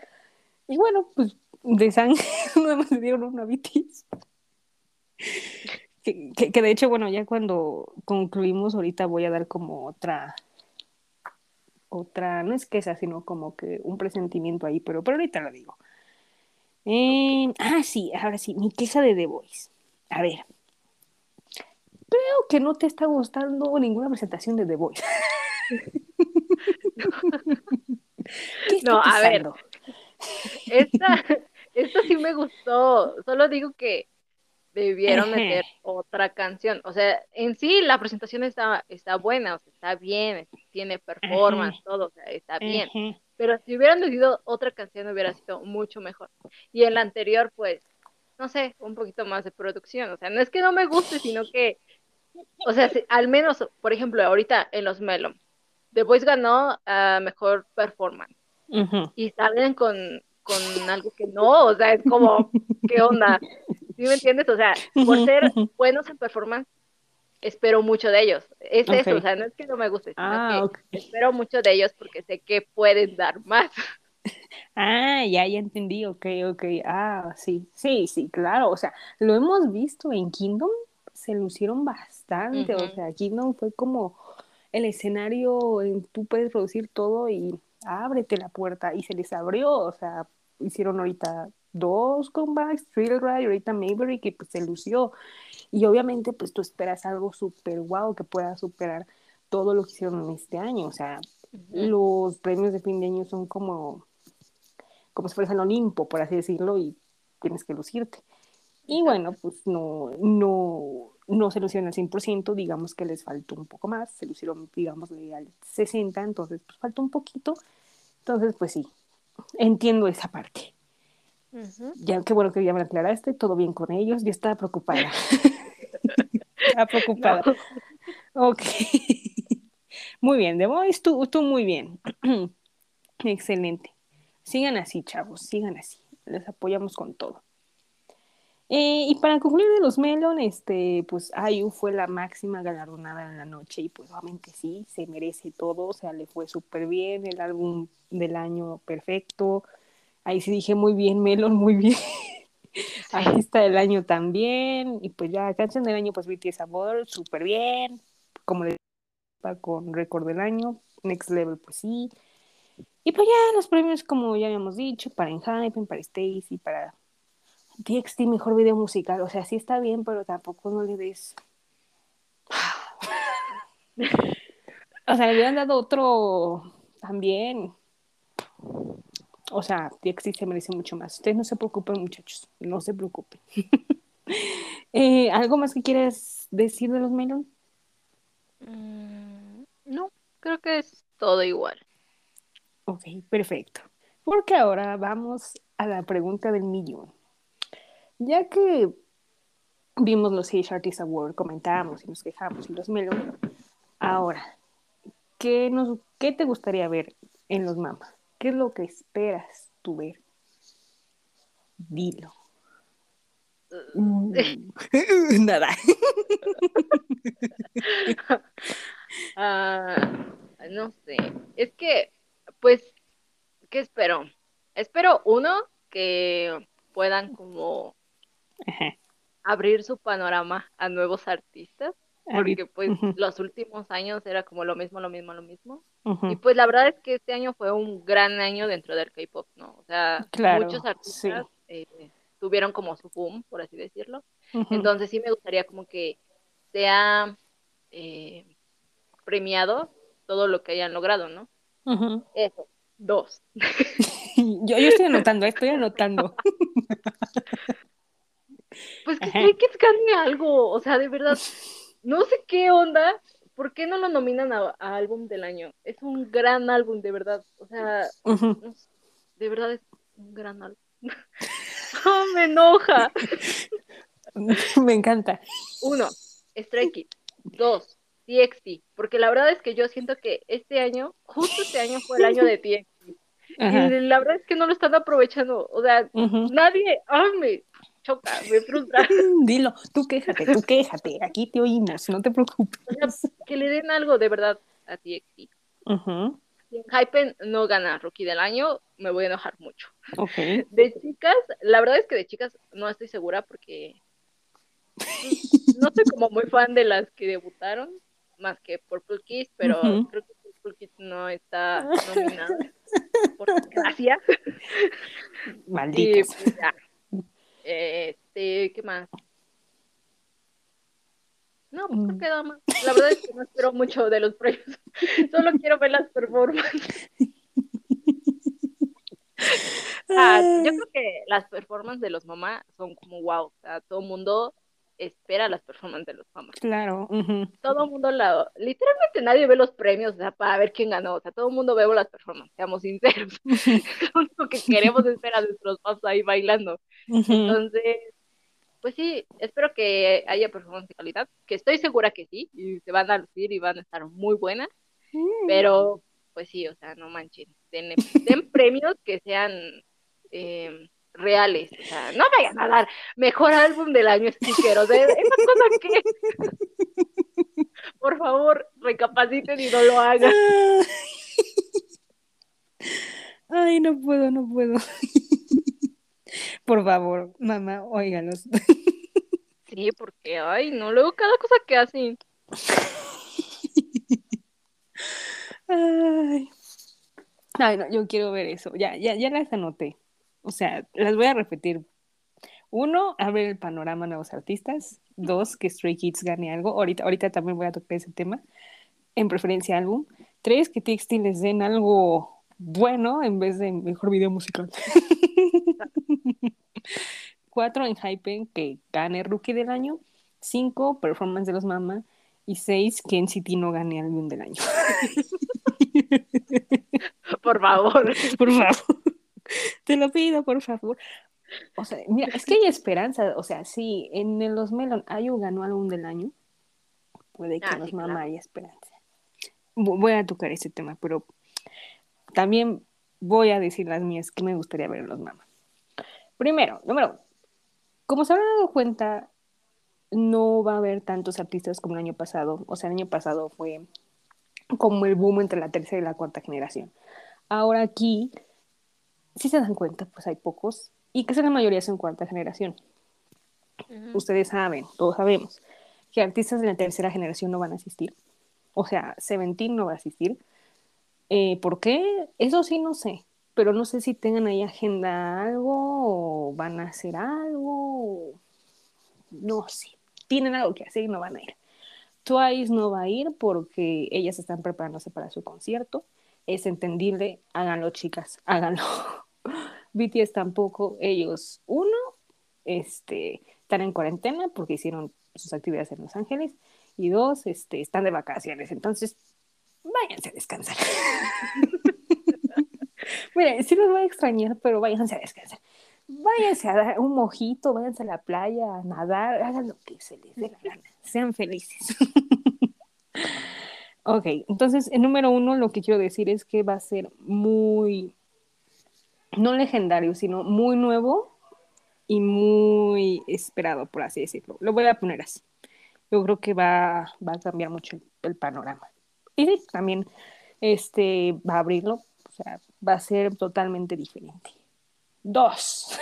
Y bueno, pues de sangre nada más me dieron una vitis. Que, que, de hecho, bueno, ya cuando concluimos ahorita voy a dar como otra otra, no es que esa, sino como que un presentimiento ahí, pero, pero ahorita lo digo. Ah, sí, ahora sí, mi queja de The Voice. A ver, creo que no te está gustando ninguna presentación de The Voice. a ver, esta, esta sí me gustó, solo digo que debieron meter otra canción. O sea, en sí la presentación está, está buena, o sea, está bien, tiene performance, todo, o sea, está bien. Pero si hubieran metido otra canción hubiera sido mucho mejor. Y en la anterior, pues, no sé, un poquito más de producción. O sea, no es que no me guste, sino que, o sea, al menos, por ejemplo, ahorita en los Melon, The Voice ganó a Mejor Performance. Y salen con, con algo que no, o sea, es como, ¿qué onda? ¿Sí me entiendes? O sea, por ser buenos en performance, espero mucho de ellos. Es eso, o sea, no es que no me guste, sino ah, que espero mucho de ellos porque sé que pueden dar más. Ah, ya, ya entendí, ok, ok. Ah, sí, sí, sí, claro. O sea, lo hemos visto en Kingdom, se lucieron bastante. O sea, Kingdom fue como el escenario, en, tú puedes producir todo y ábrete la puerta. Y se les abrió, o sea, hicieron ahorita dos comebacks, Thrill Ride, ahorita Mayberry, que pues se lució. Y obviamente pues tú esperas algo súper guau que pueda superar todo lo que hicieron en este año. O sea, los premios de fin de año son como, como si fueras el Olimpo, por así decirlo, y tienes que lucirte. Y bueno, pues no, no, no se lucieron al 100%, digamos que les faltó un poco más, se lucieron, digamos, al 60%, entonces pues faltó un poquito. Entonces, pues sí, entiendo esa parte. Ya, qué bueno que ya me aclaraste, todo bien con ellos, yo estaba preocupada. estaba preocupada. Ok. Muy bien, de Voice, tú, tú muy bien. Excelente. Sigan así, chavos, sigan así. Les apoyamos con todo. Eh, y para concluir de los Melon, este, pues Ayu fue la máxima galardonada en la noche y pues obviamente sí, se merece todo, o sea, le fue súper bien, el álbum del año perfecto, Ahí sí dije muy bien, Melon, muy bien. Ahí está el año también. Y pues ya, canción del año, pues BTS Amor, súper bien. Como le con récord del año. Next Level, pues sí. Y pues ya los premios, como ya habíamos dicho, para Enhypen, para Stacy, para TXT, mejor video musical. O sea, sí está bien, pero tampoco no le des. o sea, le hubieran dado otro también o sea, TXT se merece mucho más. Ustedes no se preocupen, muchachos, no se preocupen. Eh, ¿Algo más que quieras decir de los Melon? Mm, no, creo que es todo igual. Ok, perfecto. Porque ahora vamos a la pregunta del millón. Ya que vimos los Age Artist Award, comentábamos y nos quejamos y los Melon, ahora, ¿qué, nos, ¿qué te gustaría ver en los mamas? ¿Qué es lo que esperas tú ver? Dilo. Mm. Nada. Ah, no sé. Es que, pues, ¿qué espero? Espero, uno, que puedan como abrir su panorama a nuevos artistas porque pues los últimos años era como lo mismo, lo mismo, lo mismo. Y pues la verdad es que este año fue un gran año dentro del K-pop, ¿no? O sea, muchos artistas eh, tuvieron como su boom, por así decirlo. Entonces sí me gustaría como que sea eh, premiado todo lo que hayan logrado, ¿no? Eso, dos. yo, yo estoy anotando, estoy anotando. Pues que que gane algo, o sea, de verdad, no sé qué onda, ¿por qué no lo nominan a, álbum del año? Es un gran álbum, de verdad. O sea, de verdad es un gran álbum. oh, me enoja. me encanta. Uno, Stray Kids. Dos, TXT. Porque la verdad es que yo siento que este año, justo este año fue el año de TXT. Y la verdad es que no lo están aprovechando. O sea, nadie, ame choca, me frustra. Dilo, tú quéjate, tú quéjate, aquí te oímos, no te preocupes. que le den algo de verdad a TXT. Uh Si en Hypen no gana Rookie del año, me voy a enojar mucho. De chicas, la verdad es que de chicas no estoy segura porque no soy como muy fan de las que debutaron, más que Purple Kiss, pero creo que Purple Kiss no está nominada. Por desgracia. Malditos. Pues, este, ¿qué más? No, pues creo mm. que nada más. La verdad es que no espero mucho de los premios. Solo quiero ver las performances. Ah, yo creo que las performances de los mamás son como wow. O sea, todo el mundo espera las performances de los famosos. Claro. Todo el mundo, la, literalmente nadie ve los premios, o sea, para ver quién ganó, o sea, todo el mundo ve las performances, seamos sinceros. Lo único que queremos es ver a nuestros fans ahí bailando. Entonces, pues sí, espero que haya performance de calidad, que estoy segura que sí, y se van a lucir y van a estar muy buenas, mm. pero pues sí, o sea, no manchen, den, premios que sean eh, reales, o sea, no vayan a dar mejor álbum del año sticker, o sea, esa cosa que, por favor, recapaciten y no lo hagan. Ay, no puedo, no puedo. Por favor, mamá, óiganos. Sí, porque, ay, no, luego cada cosa que hacen. Ay. ay, no, yo quiero ver eso. Ya, ya, ya las anoté. O sea, las voy a repetir. Uno, abrir el panorama a nuevos artistas. Dos, que Stray Kids gane algo. Ahorita, ahorita también voy a tocar ese tema. En preferencia álbum. Tres, que TXT les den algo bueno en vez de mejor video musical. Cuatro, en Hype, que gane Rookie del año. Cinco, Performance de los Mama. Y seis, que NCT no gane álbum del año. Por favor. Por favor. Te lo pido, por favor. O sea, mira, es que hay esperanza. O sea, si en los Melon Ayu ganó álbum del año, puede que ah, los Mama haya esperanza. Voy a tocar ese tema, pero también voy a decir las mías que me gustaría ver los Mama. Primero, número como se habrán dado cuenta, no va a haber tantos artistas como el año pasado. O sea, el año pasado fue como el boom entre la tercera y la cuarta generación. Ahora aquí, si se dan cuenta, pues hay pocos y que la mayoría son cuarta generación. Ustedes saben, todos sabemos, que artistas de la tercera generación no van a asistir. O sea, Seventeen no va a asistir. Eh, ¿Por qué? Eso sí no sé pero no sé si tengan ahí agenda algo o van a hacer algo. No sé, tienen algo que hacer y no van a ir. Twice no va a ir porque ellas están preparándose para su concierto. Es entendible, háganlo chicas, háganlo. BTS tampoco, ellos, uno, este, están en cuarentena porque hicieron sus actividades en Los Ángeles y dos, este, están de vacaciones, entonces váyanse a descansar. Miren, sí los voy a extrañar, pero váyanse a descansar. Váyanse a dar un mojito, váyanse a la playa, a nadar, hagan lo que se les dé la gana. Sean felices. ok, entonces, el número uno, lo que quiero decir es que va a ser muy, no legendario, sino muy nuevo y muy esperado, por así decirlo. Lo voy a poner así. Yo creo que va, va a cambiar mucho el, panorama. Y sí, también este, va a abrirlo o sea, va a ser totalmente diferente. Dos.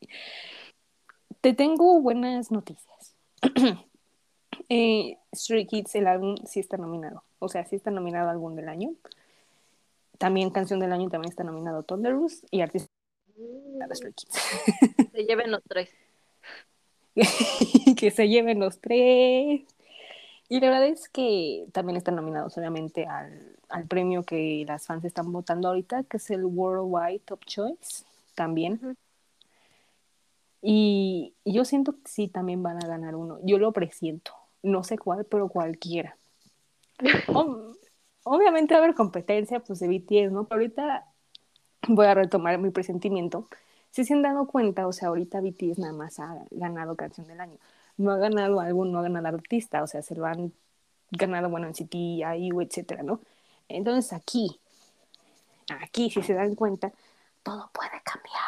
Te tengo buenas noticias. eh, Stray Kids, el álbum sí está nominado. O sea, sí está nominado álbum del año. También canción del año también está nominado Thunderous y artista de Stray Kids. Se lleven los tres. que se lleven los tres. Y la verdad es que también están nominados, obviamente, al, al, premio que las fans están votando ahorita, que es el Worldwide Top Choice, también. y, yo siento que sí, también van a ganar uno. Yo lo presiento. No sé cuál, pero cualquiera. obviamente va a haber competencia, pues de BTS, ¿no? Pero ahorita voy a retomar mi presentimiento. Si se han dado cuenta, o sea, ahorita BTS nada más ha ganado canción del año no ha ganado algo, no ha ganado artista, o sea, se lo han ganado, bueno, en City, IU, etcétera, ¿no? Entonces aquí, aquí, si se dan cuenta, todo puede cambiar.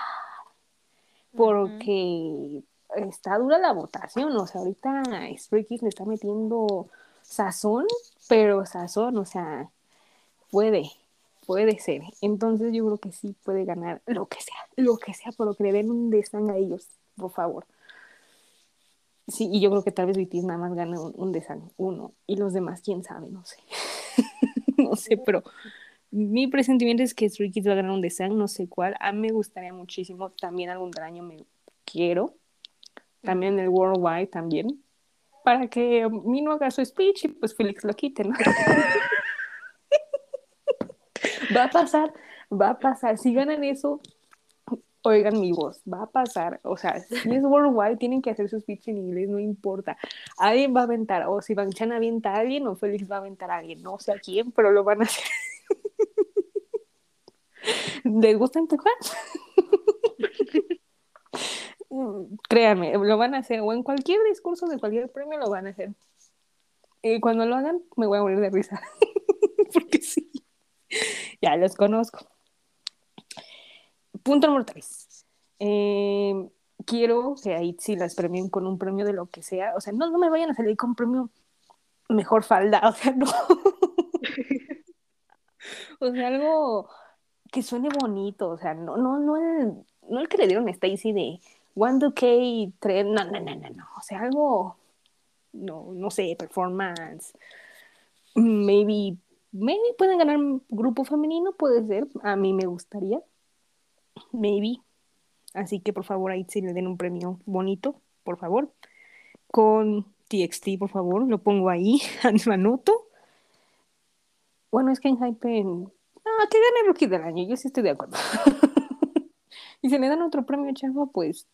Porque está dura la votación, o sea, ahorita Stray le está metiendo sazón, pero sazón, o sea, puede, puede ser. Entonces yo creo que sí puede ganar lo que sea, lo que sea, pero que le den un desang a ellos, por favor. Sí, y yo creo que tal vez BTS nada más gana un, un uno, y los demás, quién sabe, no sé. no sé, pero mi presentimiento es que Stray Kids va a ganar un design, no sé cuál. A mí me gustaría muchísimo, también algún año me quiero. También el Worldwide también. Para que mi no haga su speech y pues Felix lo quite, ¿no? va a pasar, va a pasar. Si ganan eso, oigan mi voz, va a pasar, o sea, si es worldwide, tienen que hacer sus speech en inglés, no importa. Alguien va a aventar, o si Banchan avienta a alguien, o Félix va a aventar a alguien, no sé a quién, pero lo van a hacer. ¿Les gusta empujar? Créanme, lo van a hacer, o en cualquier discurso de cualquier premio lo van a hacer. Y cuando lo hagan, me voy a morir de risa. Porque sí, ya los conozco. Punto número tres. Eh, quiero que ahí sí las premien con un premio de lo que sea. O sea, no, no me vayan a salir con premio mejor falda. O sea, no. o sea, algo que suene bonito. O sea, no, no, no el, no el que le dieron a Stacy de One k 3. No, no, no, no, no. O sea, algo. No, no sé, performance. Maybe, maybe pueden ganar grupo femenino, puede ser. A mí me gustaría maybe. Así que por favor ahí sí le den un premio bonito, por favor. Con TXT, por favor, lo pongo ahí, lo anoto. Bueno, es que en Hype, ah, que gane Rookie del año, yo sí estoy de acuerdo. y si le dan otro premio chavo, pues.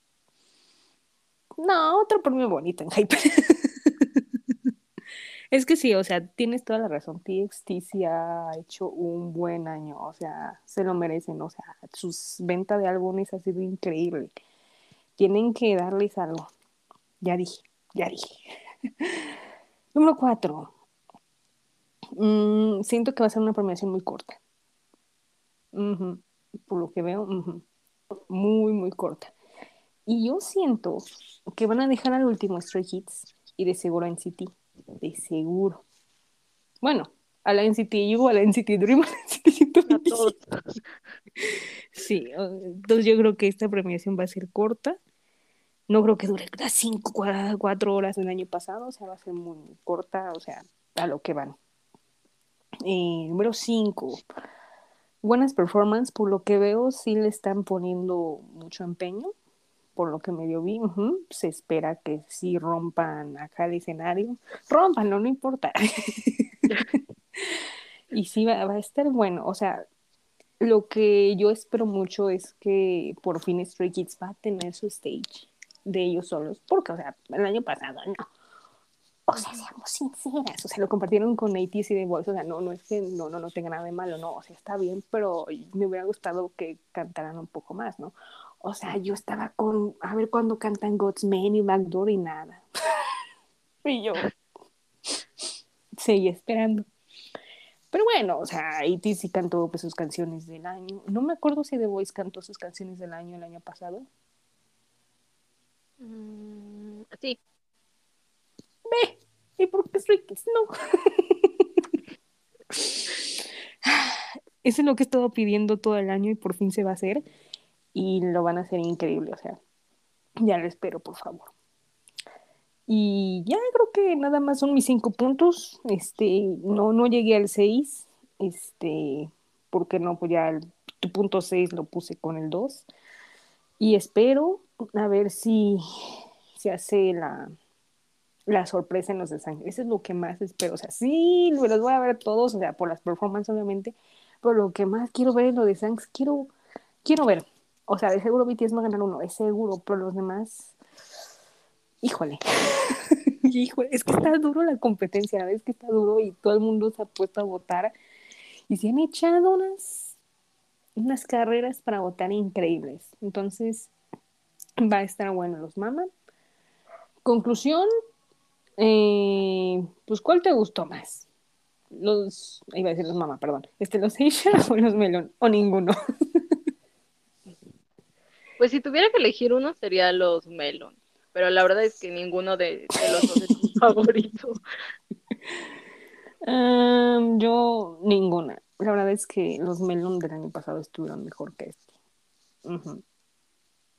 No, otro premio bonito en Hype. Es que sí, o sea, tienes toda la razón. TXT sí ha hecho un buen año, o sea, se lo merecen, o sea, sus ventas de álbumes ha sido increíble. Tienen que darles algo. Ya dije, ya dije. Número cuatro. Mm, siento que va a ser una premiación muy corta. Por lo que veo, muy, muy corta. Y yo siento que van a dejar al último Stray Hits y de seguro en City de seguro. Bueno, a la NCT U, a la NCT Dream, a la NCT Sí, entonces yo creo que esta premiación va a ser corta. No creo que dure las 5, 4 horas del año pasado, o sea, va a ser muy corta, o sea, a lo que van. Eh, número 5. Buenas performances, por lo que veo, sí le están poniendo mucho empeño por lo que medio vi, se espera que sí rompan acá el escenario. Rompanlo, no importa. y sí va, a estar bueno. O sea, lo que yo espero mucho es que por fin Stray Kids va a tener su stage de ellos solos. Porque, o sea, el año pasado no. O sea, seamos sinceras, o sea, lo compartieron con ATC de Voice, o sea, no, no es que no, no, no tenga nada de malo, no, o sea, está bien, pero me hubiera gustado que cantaran un poco más, ¿no? O sea, yo estaba con, a ver cuándo cantan God's Man y Backdoor y nada. y yo seguí esperando. Pero bueno, o sea, A.T. sí cantó pues, sus canciones del año. No me acuerdo si The Voice cantó sus canciones del año el año pasado. Mm, sí. Ve, ¿y por qué Stray no? Eso es lo que he estado pidiendo todo el año y por fin se va a hacer y lo van a hacer increíble, o sea, ya lo espero, por favor. Y ya creo que nada más son mis cinco puntos. Este, no, no llegué al seis, este, porque no, pues ya el, tu punto seis lo puse con el dos. Y espero a ver si se hace la, la sorpresa en los de sangre. Eso es lo que más espero. O sea, sí, los voy a ver todos, o sea, por las performances, obviamente, pero lo que más quiero ver es lo de Sanks. Quiero, quiero ver o sea, de seguro BTS va a ganar uno, es seguro, pero los demás, híjole. híjole, es que está duro la competencia, es que está duro y todo el mundo se ha puesto a votar y se han echado unas, unas carreras para votar increíbles. Entonces, va a estar bueno los mamas. Conclusión, eh, pues ¿cuál te gustó más? Los, iba a decir los mamá, perdón, este, los Asia o los Melon, o ninguno. Pues si tuviera que elegir uno sería los Melon, pero la verdad es que ninguno de, los dos es mi favorito. yo ninguna. La verdad es que los Melon del año pasado estuvieron mejor que este.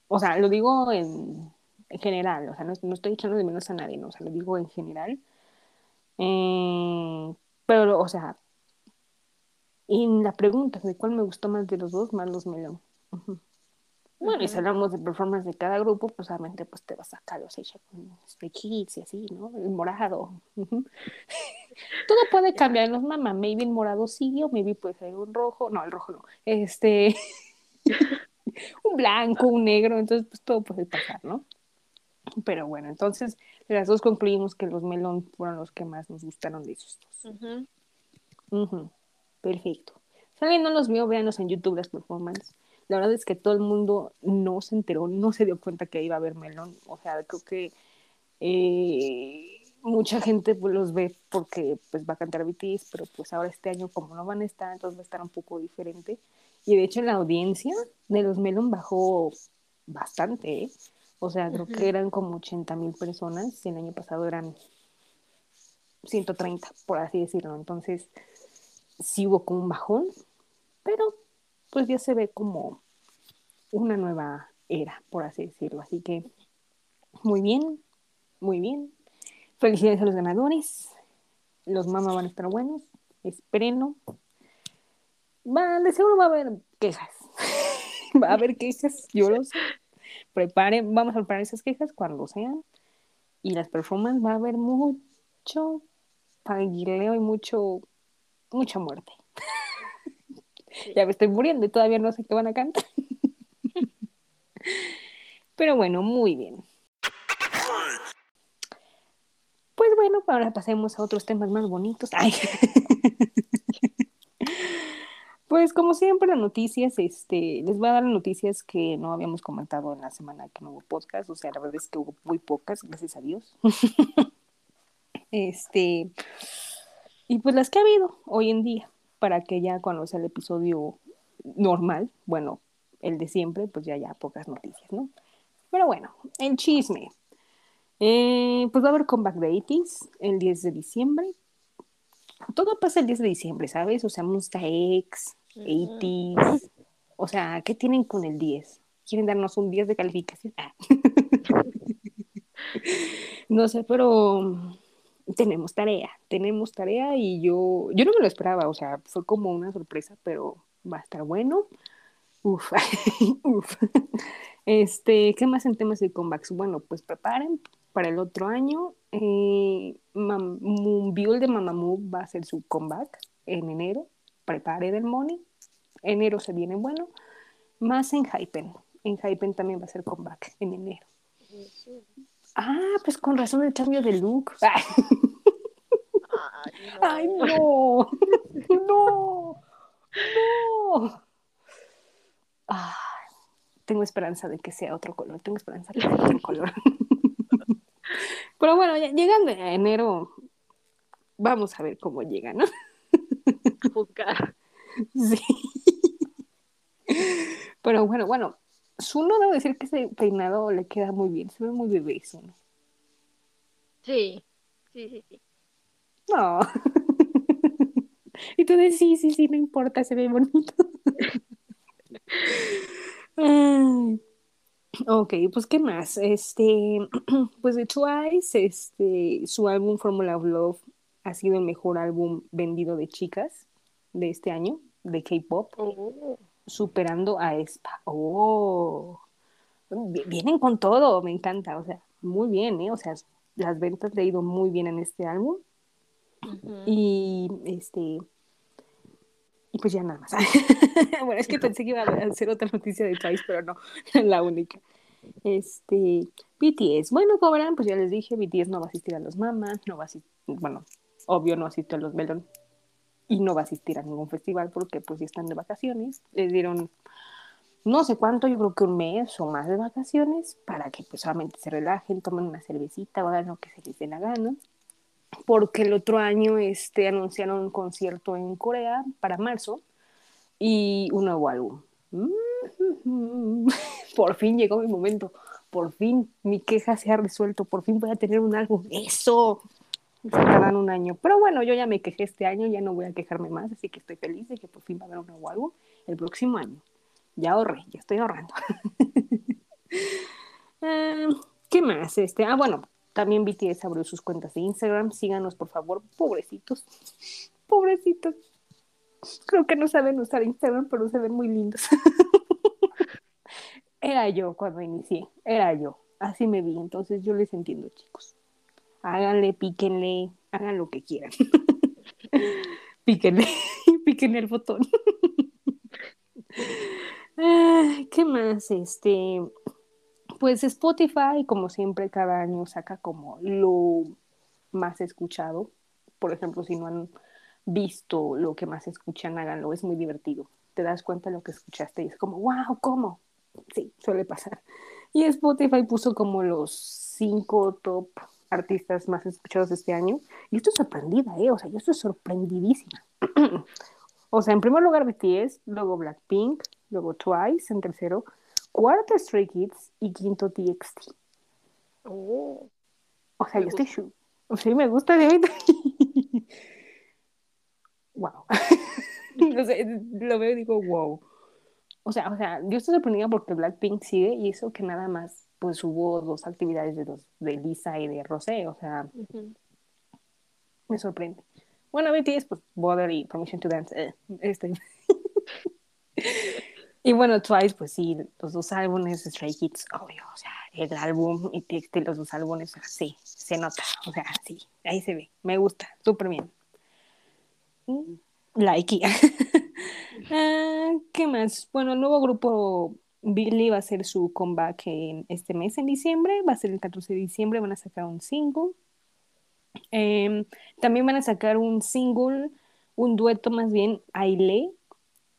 O sea, lo digo en, general, o sea, no, estoy echando de menos a nadie, ¿no? o sea, lo digo en general. Eh, pero, o sea, en la pregunta de cuál me gustó más de los dos, más los Melon. Bueno, y si hablamos de performance de cada grupo, pues obviamente pues te vas a sacar los Asia con Kids y así, ¿no? El morado. Todo puede cambiar en los mamás. Maybe el morado sigue o maybe puede ser un rojo. No, el rojo no. Este. un blanco, un negro, entonces pues todo puede pasar, ¿no? Pero bueno, entonces las dos concluimos que los melón fueron los que más nos gustaron de esos dos. Perfecto. Si alguien no los vio, véanos en YouTube las performances. La verdad es que todo el mundo no se enteró, no se dio cuenta que iba a haber melón. O sea, creo que eh, mucha gente pues, los ve porque pues va a cantar BTS, pero pues ahora este año como no van a estar, entonces va a estar un poco diferente. Y de hecho la audiencia de los Melon bajó bastante, ¿eh? O sea, creo que eran como 80 mil personas y el año pasado eran 130, por así decirlo. Entonces, sí hubo como un bajón, pero pues ya se ve como una nueva era, por así decirlo. Así que, muy bien, muy bien. Felicidades a los ganadores. Los mamás van a estar buenos. Espérenlo. De seguro va a haber quejas. va a haber quejas, yo lo sé preparen, vamos a preparar esas quejas cuando sean. Y las performances va a haber mucho panguileo y mucho, mucha muerte. ya me estoy muriendo y todavía no sé qué van a cantar. Pero bueno, muy bien. Pues bueno, ahora pasemos a otros temas más bonitos. Ay. Pues como siempre las noticias, este, les voy a dar noticias que no habíamos comentado en la semana que no hubo podcast, o sea, la verdad es que hubo muy pocas, gracias a Dios. este, y pues las que ha habido hoy en día, para que ya cuando sea el episodio normal, bueno, el de siempre, pues ya ya pocas noticias, ¿no? Pero bueno, el chisme. Eh, pues va a haber comeback de 80 el 10 de diciembre. Todo pasa el 10 de diciembre, ¿sabes? O sea, Musta X, 80 O sea, ¿qué tienen con el 10? ¿Quieren darnos un 10 de calificación? Ah. no sé, pero tenemos tarea, tenemos tarea y yo, yo no me lo esperaba, o sea, fue como una sorpresa, pero va a estar bueno. Uf, uf. Este, ¿qué más en temas de comebacks? Bueno, pues preparen para el otro año. Eh, de Mamamoo va a hacer su comeback en enero prepare del money. Enero se viene bueno. Más en Hypen. En Hypen también va a ser comeback en enero. Ah, pues con razón el cambio de look. Ay, no. no. No. Tengo esperanza de que sea otro color. Tengo esperanza de que sea otro color. Pero bueno, llegando a enero, vamos a ver cómo llega, ¿no? Sí. Pero bueno, bueno, Zuno debo decir que ese peinado le queda muy bien, se ve muy bebé Zuno. Sí, sí, sí, sí. No. y tú dices, sí, sí, sí, no importa, se ve bonito. ok, pues qué más. Este, pues de Twice, este, su álbum Formula of Love ha sido el mejor álbum vendido de chicas de este año, de K-pop, oh. superando a Espa. Oh, vienen con todo, me encanta, o sea, muy bien, ¿eh? O sea, las ventas le han ido muy bien en este álbum. Y este. Y pues ya nada más. bueno, es que pensé que iba a hacer otra noticia de Twice, pero no, la única. Este, BTS. Bueno, verán, pues ya les dije, BTS no va a asistir a los mamás, no va a asistir, bueno, obvio no asiste a los Melon y no va a asistir a ningún festival porque pues ya están de vacaciones. Les dieron no sé cuánto, yo creo que un mes o más de vacaciones para que pues solamente se relajen, tomen una cervecita o hagan lo que se les dé la gana. Porque el otro año este, anunciaron un concierto en Corea para marzo y un nuevo álbum. Por fin llegó mi momento. Por fin mi queja se ha resuelto. Por fin voy a tener un álbum. Eso se tardan un año. Pero bueno, yo ya me quejé este año, ya no voy a quejarme más, así que estoy feliz de que por fin va a haber un nuevo álbum el próximo año. Ya ahorré, ya estoy ahorrando. Em, ¿Qué más? Este, ah, bueno, también BTS abrió sus cuentas de Instagram. Síganos, por favor, pobrecitos. Pobrecitos. Creo que no saben usar Instagram, pero se ven muy lindos. era yo cuando inicié, era yo. Así me vi, entonces yo les entiendo, chicos háganle, píquenle, hagan lo que quieran. píquenle, píquenle el botón. ¿Qué más? Este, pues Spotify, como siempre, cada año saca como lo más escuchado. Por ejemplo, si no han visto lo que más escuchan, háganlo, es muy divertido. Te das cuenta de lo que escuchaste y es como, wow, ¿cómo? Sí, suele pasar. Y Spotify puso como los cinco top artistas más escuchados este año. Y estoy sorprendida, ¿eh? O sea, yo estoy sorprendidísima. o sea, en primer lugar BTS, luego Blackpink, luego Twice en tercero, cuarto Stray Kids y quinto TXT. Oh, o sea, yo estoy... Sí, me gusta de wow. no sé, lo veo y digo, wow. O sea, o sea, yo estoy sorprendida porque Blackpink sigue y eso que nada más, pues hubo dos actividades de, dos, de Lisa y de Rosé, o sea, me sorprende. Bueno, BTS, pues Bother y Permission to Dance, eh, este. y bueno, Twice, pues sí, los dos álbumes, Stray Kids, obvio, o sea, el álbum y los dos álbumes, sí, se nota, o sea, sí, ahí se ve, me gusta, súper bien. Like. Ah, ¿Qué más? Bueno, el nuevo grupo Billy va a hacer su comeback en este mes, en diciembre. Va a ser el 14 de diciembre. Van a sacar un single. Em, también van a sacar un single, un dueto más bien, Aile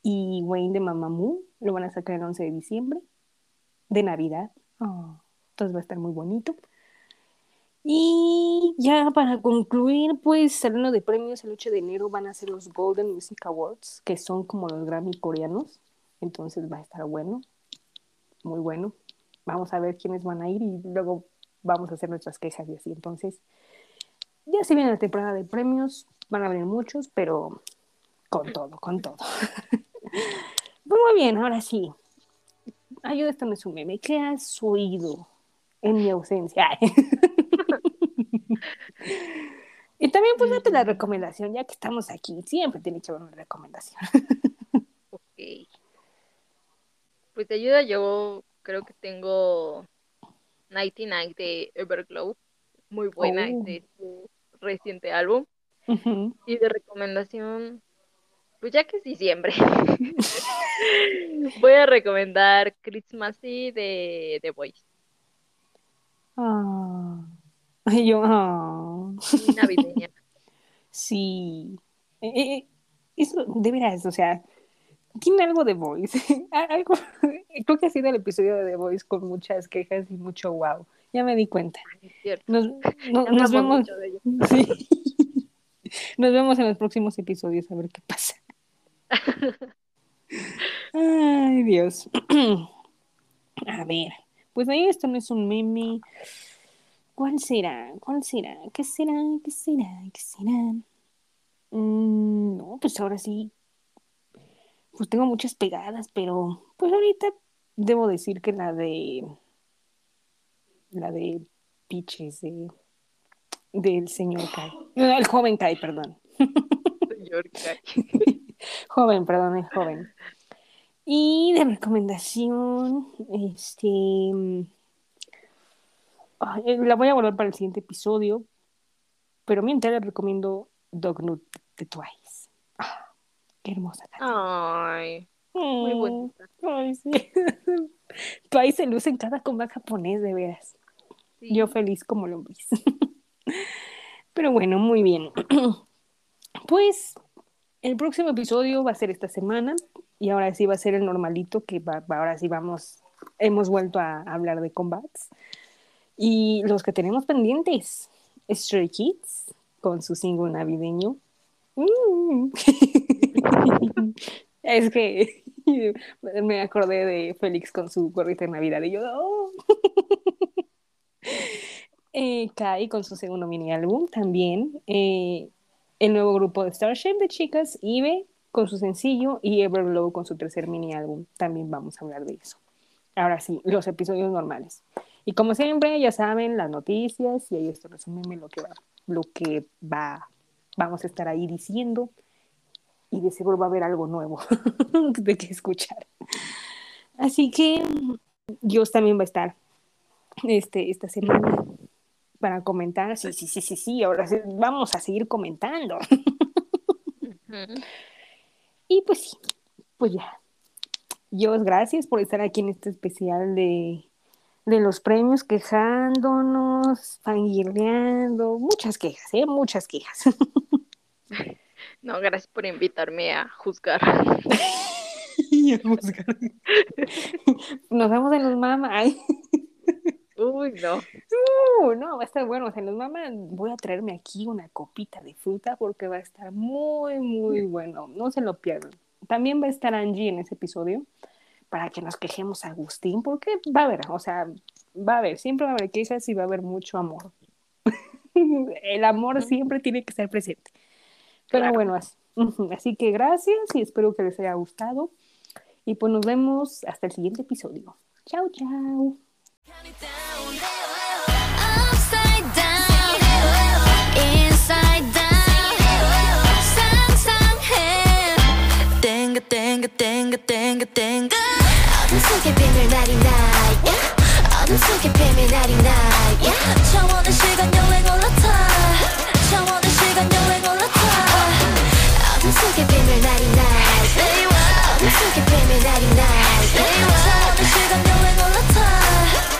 y Wayne de Mamamoo. Lo van a sacar el 11 de diciembre, de Navidad. Oh, entonces va a estar muy bonito. Y ya para concluir, pues saliendo de premios el 8 de enero van a ser los Golden Music Awards, que son como los Grammy coreanos. Entonces va a estar bueno, muy bueno. Vamos a ver quiénes van a ir y luego vamos a hacer nuestras quejas y así. Entonces, ya se viene la temporada de premios, van a venir muchos, pero con todo, con todo. Pues muy bien, ahora sí. Es un meme. ¿Qué has oído en mi ausencia? y también pues date la recomendación, ya que estamos aquí, siempre tiene que haber una recomendación. ok. Pues te ayuda, yo creo que tengo 99 de Everglow, muy buena, oh. de su reciente álbum. Y de recomendación, pues ya que es diciembre, voy a recomendar Christmasy de The Voice. Ah. Yo, ah. Navideña. sí. Eh, eh, eh, eso, de veras, o sea, tiene algo de Voice. algo, creo que ha sido el episodio de The Voice con muchas quejas y mucho wow. Ya me di cuenta. Nos, nos vemos. Sí. Nos vemos en los próximos episodios a ver qué pasa. Ay, Dios. a ver, pues ahí esto no es un meme. ¿Cuál será? ¿Cuál será? ¿Qué será? ¿Qué será? ¿Qué será? Mm, no, pues ahora sí. Pues tengo muchas pegadas, pero pues ahorita debo decir que la de. La de Piches, de, del señor Kai. No, el joven Kai, perdón. Señor Kai. joven, perdón, el joven. Y de recomendación, este eh, la voy a volver para el siguiente episodio. Pero mientras les recomiendo Dognut de Twice. Ah, qué hermosa Ay, muy mm, bonita. Ay, sí. Twice se luce en cada combate japonés, de veras. Yo feliz como lo vis. Pero bueno, muy bien. Pues el próximo episodio va a ser esta semana y ahora sí va a ser el normalito que ahora sí vamos, hemos vuelto a hablar de combats. Y los que tenemos pendientes, Stray Kids, con su single navideño. Mm. es que me acordé de Félix con su gorrita de Navidad y yo, oh. eh, Kai con su segundo mini álbum también. Eh, el nuevo grupo de Starship de chicas, Ive con su sencillo y Everglow con su tercer mini álbum. También vamos a hablar de eso. Ahora sí, los episodios normales. Y como siempre, ya saben, las noticias, y ahí esto resumen lo que va, lo que va, vamos a estar ahí diciendo, y de seguro va a haber algo nuevo de que escuchar. Así que Dios también va a estar este, esta semana para comentar. Sí, sí, sí, sí, sí, ahora sí, vamos a seguir comentando. Y pues sí, pues ya, Dios, gracias por estar aquí en este especial de, de los premios, quejándonos, fangirleando, muchas quejas, ¿eh? Muchas quejas. No, gracias por invitarme a juzgar. Nos vemos en los mamas. Uy, no. Uh, no, va a estar bueno. O sea, los mamas voy a traerme aquí una copita de fruta porque va a estar muy, muy bueno. No se lo pierdan. También va a estar Angie en ese episodio para que nos quejemos a Agustín, porque va a haber, o sea, va a haber, siempre va a haber quejas y va a haber mucho amor. El amor siempre tiene que estar presente. Pero bueno, así, así que gracias y espero que les haya gustado. Y pues nos vemos hasta el siguiente episodio. Chao, chao. 땡그 땡그 땡겨. 어둠 속에 비밀 날이 나야. 어둠 속에 비밀 날이 나야. 차원의 시간 여행 올라타. 차원의 시간 여행 올라타. 어둠 속에 비밀 날이 나야. 어둠 속에 비밀 날이 나야. 차원의 시간 여행 올라타.